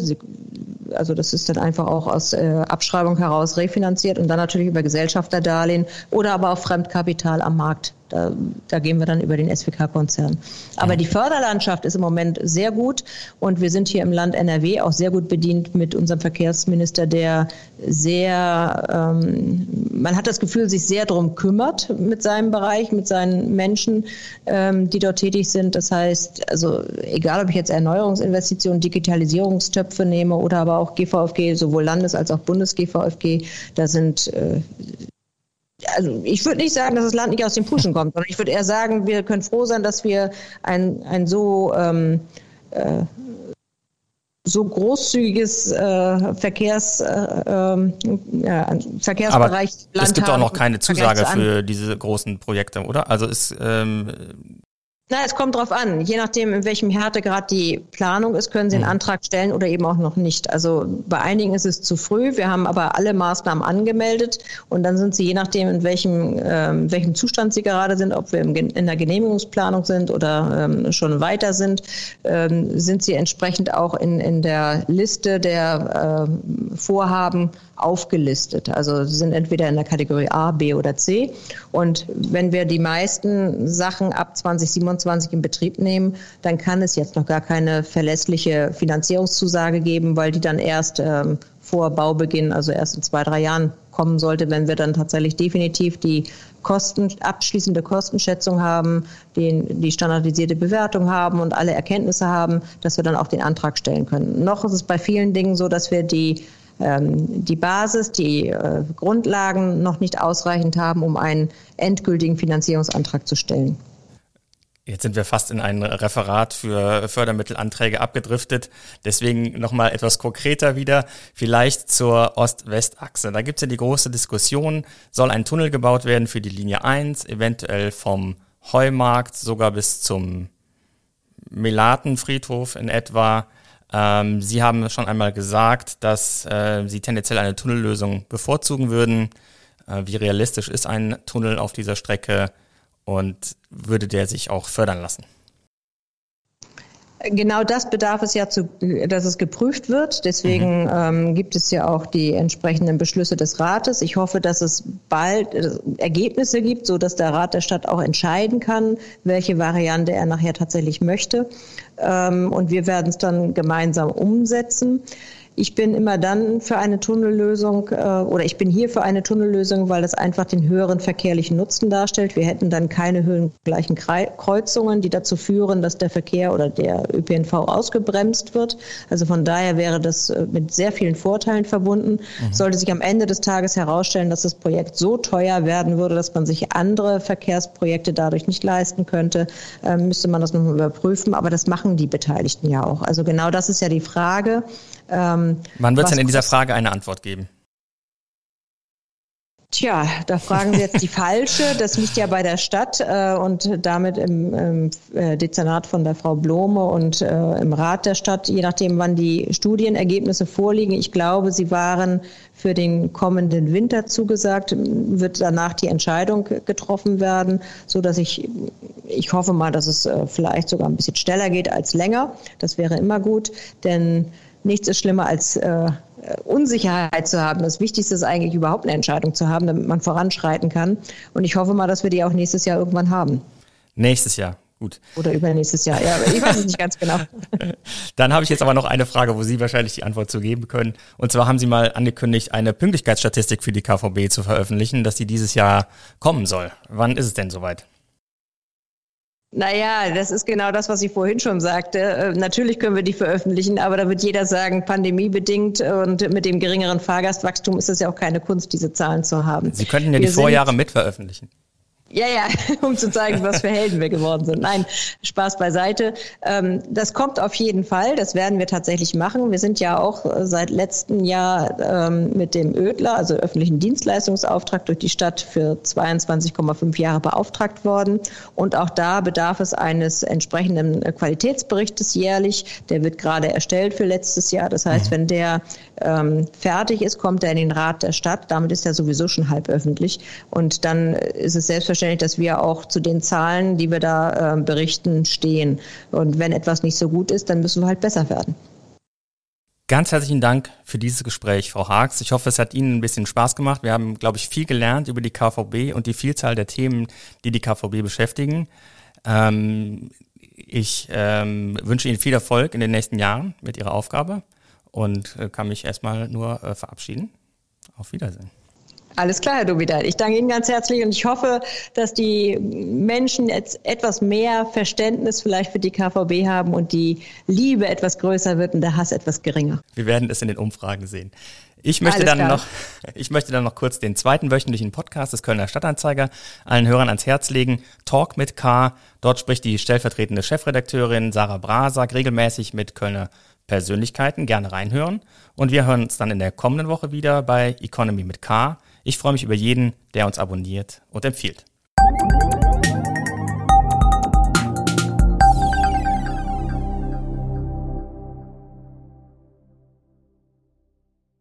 Also das ist dann einfach auch aus äh, Abschreibung heraus refinanziert und dann natürlich über Gesellschafterdarlehen oder aber auch Fremdkapital am Markt da, da gehen wir dann über den SWK-Konzern. Aber die Förderlandschaft ist im Moment sehr gut und wir sind hier im Land NRW auch sehr gut bedient mit unserem Verkehrsminister, der sehr, ähm, man hat das Gefühl, sich sehr darum kümmert mit seinem Bereich, mit seinen Menschen, ähm, die dort tätig sind. Das heißt, also egal, ob ich jetzt Erneuerungsinvestitionen, Digitalisierungstöpfe nehme oder aber auch GVFG, sowohl Landes- als auch Bundes-GVFG, da sind äh, also ich würde nicht sagen, dass das Land nicht aus den Puschen kommt, sondern ich würde eher sagen, wir können froh sein, dass wir ein, ein so ähm, äh, so großzügiges äh, Verkehrs, äh, ähm, ja, Verkehrsbereich. Aber Land es gibt auch noch keine Zusage für diese großen Projekte, oder? Also ist ähm, na, es kommt drauf an. Je nachdem, in welchem Härtegrad die Planung ist, können Sie einen mhm. Antrag stellen oder eben auch noch nicht. Also bei einigen ist es zu früh. Wir haben aber alle Maßnahmen angemeldet und dann sind Sie je nachdem, in welchem, äh, welchem Zustand Sie gerade sind, ob wir in der Genehmigungsplanung sind oder ähm, schon weiter sind, ähm, sind Sie entsprechend auch in, in der Liste der äh, Vorhaben aufgelistet. Also sie sind entweder in der Kategorie A, B oder C. Und wenn wir die meisten Sachen ab 2027 in Betrieb nehmen, dann kann es jetzt noch gar keine verlässliche Finanzierungszusage geben, weil die dann erst ähm, vor Baubeginn, also erst in zwei, drei Jahren kommen sollte, wenn wir dann tatsächlich definitiv die Kosten, abschließende Kostenschätzung haben, den, die standardisierte Bewertung haben und alle Erkenntnisse haben, dass wir dann auch den Antrag stellen können. Noch ist es bei vielen Dingen so, dass wir die die Basis, die äh, Grundlagen noch nicht ausreichend haben, um einen endgültigen Finanzierungsantrag zu stellen. Jetzt sind wir fast in ein Referat für Fördermittelanträge abgedriftet. Deswegen nochmal etwas konkreter wieder, vielleicht zur Ost-West-Achse. Da gibt es ja die große Diskussion, soll ein Tunnel gebaut werden für die Linie 1, eventuell vom Heumarkt sogar bis zum Melatenfriedhof in etwa. Ähm, Sie haben schon einmal gesagt, dass äh, Sie tendenziell eine Tunnellösung bevorzugen würden. Äh, wie realistisch ist ein Tunnel auf dieser Strecke und würde der sich auch fördern lassen? Genau das bedarf es ja, zu, dass es geprüft wird. Deswegen mhm. ähm, gibt es ja auch die entsprechenden Beschlüsse des Rates. Ich hoffe, dass es bald äh, Ergebnisse gibt, so dass der Rat der Stadt auch entscheiden kann, welche Variante er nachher tatsächlich möchte. Ähm, und wir werden es dann gemeinsam umsetzen. Ich bin immer dann für eine Tunnellösung äh, oder ich bin hier für eine Tunnellösung, weil das einfach den höheren verkehrlichen Nutzen darstellt. Wir hätten dann keine höhengleichen Kreuzungen, die dazu führen, dass der Verkehr oder der ÖPNV ausgebremst wird. Also von daher wäre das äh, mit sehr vielen Vorteilen verbunden. Mhm. Sollte sich am Ende des Tages herausstellen, dass das Projekt so teuer werden würde, dass man sich andere Verkehrsprojekte dadurch nicht leisten könnte, äh, müsste man das nochmal überprüfen. Aber das machen die Beteiligten ja auch. Also genau das ist ja die Frage. Ähm, Wann wird es denn in dieser Frage eine Antwort geben? Tja, da fragen Sie jetzt die [LAUGHS] falsche. Das liegt ja bei der Stadt äh, und damit im, im äh, Dezernat von der Frau Blome und äh, im Rat der Stadt, je nachdem, wann die Studienergebnisse vorliegen. Ich glaube, sie waren für den kommenden Winter zugesagt. Wird danach die Entscheidung getroffen werden, so dass ich, ich hoffe mal, dass es äh, vielleicht sogar ein bisschen schneller geht als länger. Das wäre immer gut, denn nichts ist schlimmer als äh, Unsicherheit zu haben. Das Wichtigste ist eigentlich überhaupt eine Entscheidung zu haben, damit man voranschreiten kann. Und ich hoffe mal, dass wir die auch nächstes Jahr irgendwann haben. Nächstes Jahr. Gut. Oder übernächstes Jahr. Ja, ich weiß es nicht ganz genau. [LAUGHS] Dann habe ich jetzt aber noch eine Frage, wo Sie wahrscheinlich die Antwort zu geben können. Und zwar haben Sie mal angekündigt, eine Pünktlichkeitsstatistik für die KVB zu veröffentlichen, dass die dieses Jahr kommen soll. Wann ist es denn soweit? Naja, das ist genau das, was ich vorhin schon sagte. Äh, natürlich können wir die veröffentlichen, aber da wird jeder sagen, pandemiebedingt und mit dem geringeren Fahrgastwachstum ist es ja auch keine Kunst, diese Zahlen zu haben. Sie könnten ja wir die Vorjahre mit veröffentlichen. Ja, ja, [LAUGHS] um zu zeigen, was für Helden wir geworden sind. Nein, Spaß beiseite. Ähm, das kommt auf jeden Fall. Das werden wir tatsächlich machen. Wir sind ja auch äh, seit letztem Jahr ähm, mit dem Ödler, also öffentlichen Dienstleistungsauftrag durch die Stadt für 22,5 Jahre beauftragt worden. Und auch da bedarf es eines entsprechenden Qualitätsberichtes jährlich. Der wird gerade erstellt für letztes Jahr. Das heißt, mhm. wenn der ähm, fertig ist, kommt er in den Rat der Stadt. Damit ist er sowieso schon halb öffentlich. Und dann ist es selbstverständlich, selbstverständlich, dass wir auch zu den Zahlen, die wir da äh, berichten, stehen. Und wenn etwas nicht so gut ist, dann müssen wir halt besser werden. Ganz herzlichen Dank für dieses Gespräch, Frau Haags. Ich hoffe, es hat Ihnen ein bisschen Spaß gemacht. Wir haben, glaube ich, viel gelernt über die KVB und die Vielzahl der Themen, die die KVB beschäftigen. Ähm, ich ähm, wünsche Ihnen viel Erfolg in den nächsten Jahren mit Ihrer Aufgabe und äh, kann mich erstmal nur äh, verabschieden. Auf Wiedersehen. Alles klar, Herr Dovidal. Ich danke Ihnen ganz herzlich und ich hoffe, dass die Menschen jetzt etwas mehr Verständnis vielleicht für die KVB haben und die Liebe etwas größer wird und der Hass etwas geringer. Wir werden es in den Umfragen sehen. Ich möchte dann noch, [LAUGHS] ich möchte dann noch kurz den zweiten wöchentlichen Podcast des Kölner Stadtanzeiger allen Hörern ans Herz legen. Talk mit K. Dort spricht die stellvertretende Chefredakteurin Sarah Brasak regelmäßig mit Kölner Persönlichkeiten. Gerne reinhören. Und wir hören uns dann in der kommenden Woche wieder bei Economy mit K. Ich freue mich über jeden, der uns abonniert und empfiehlt.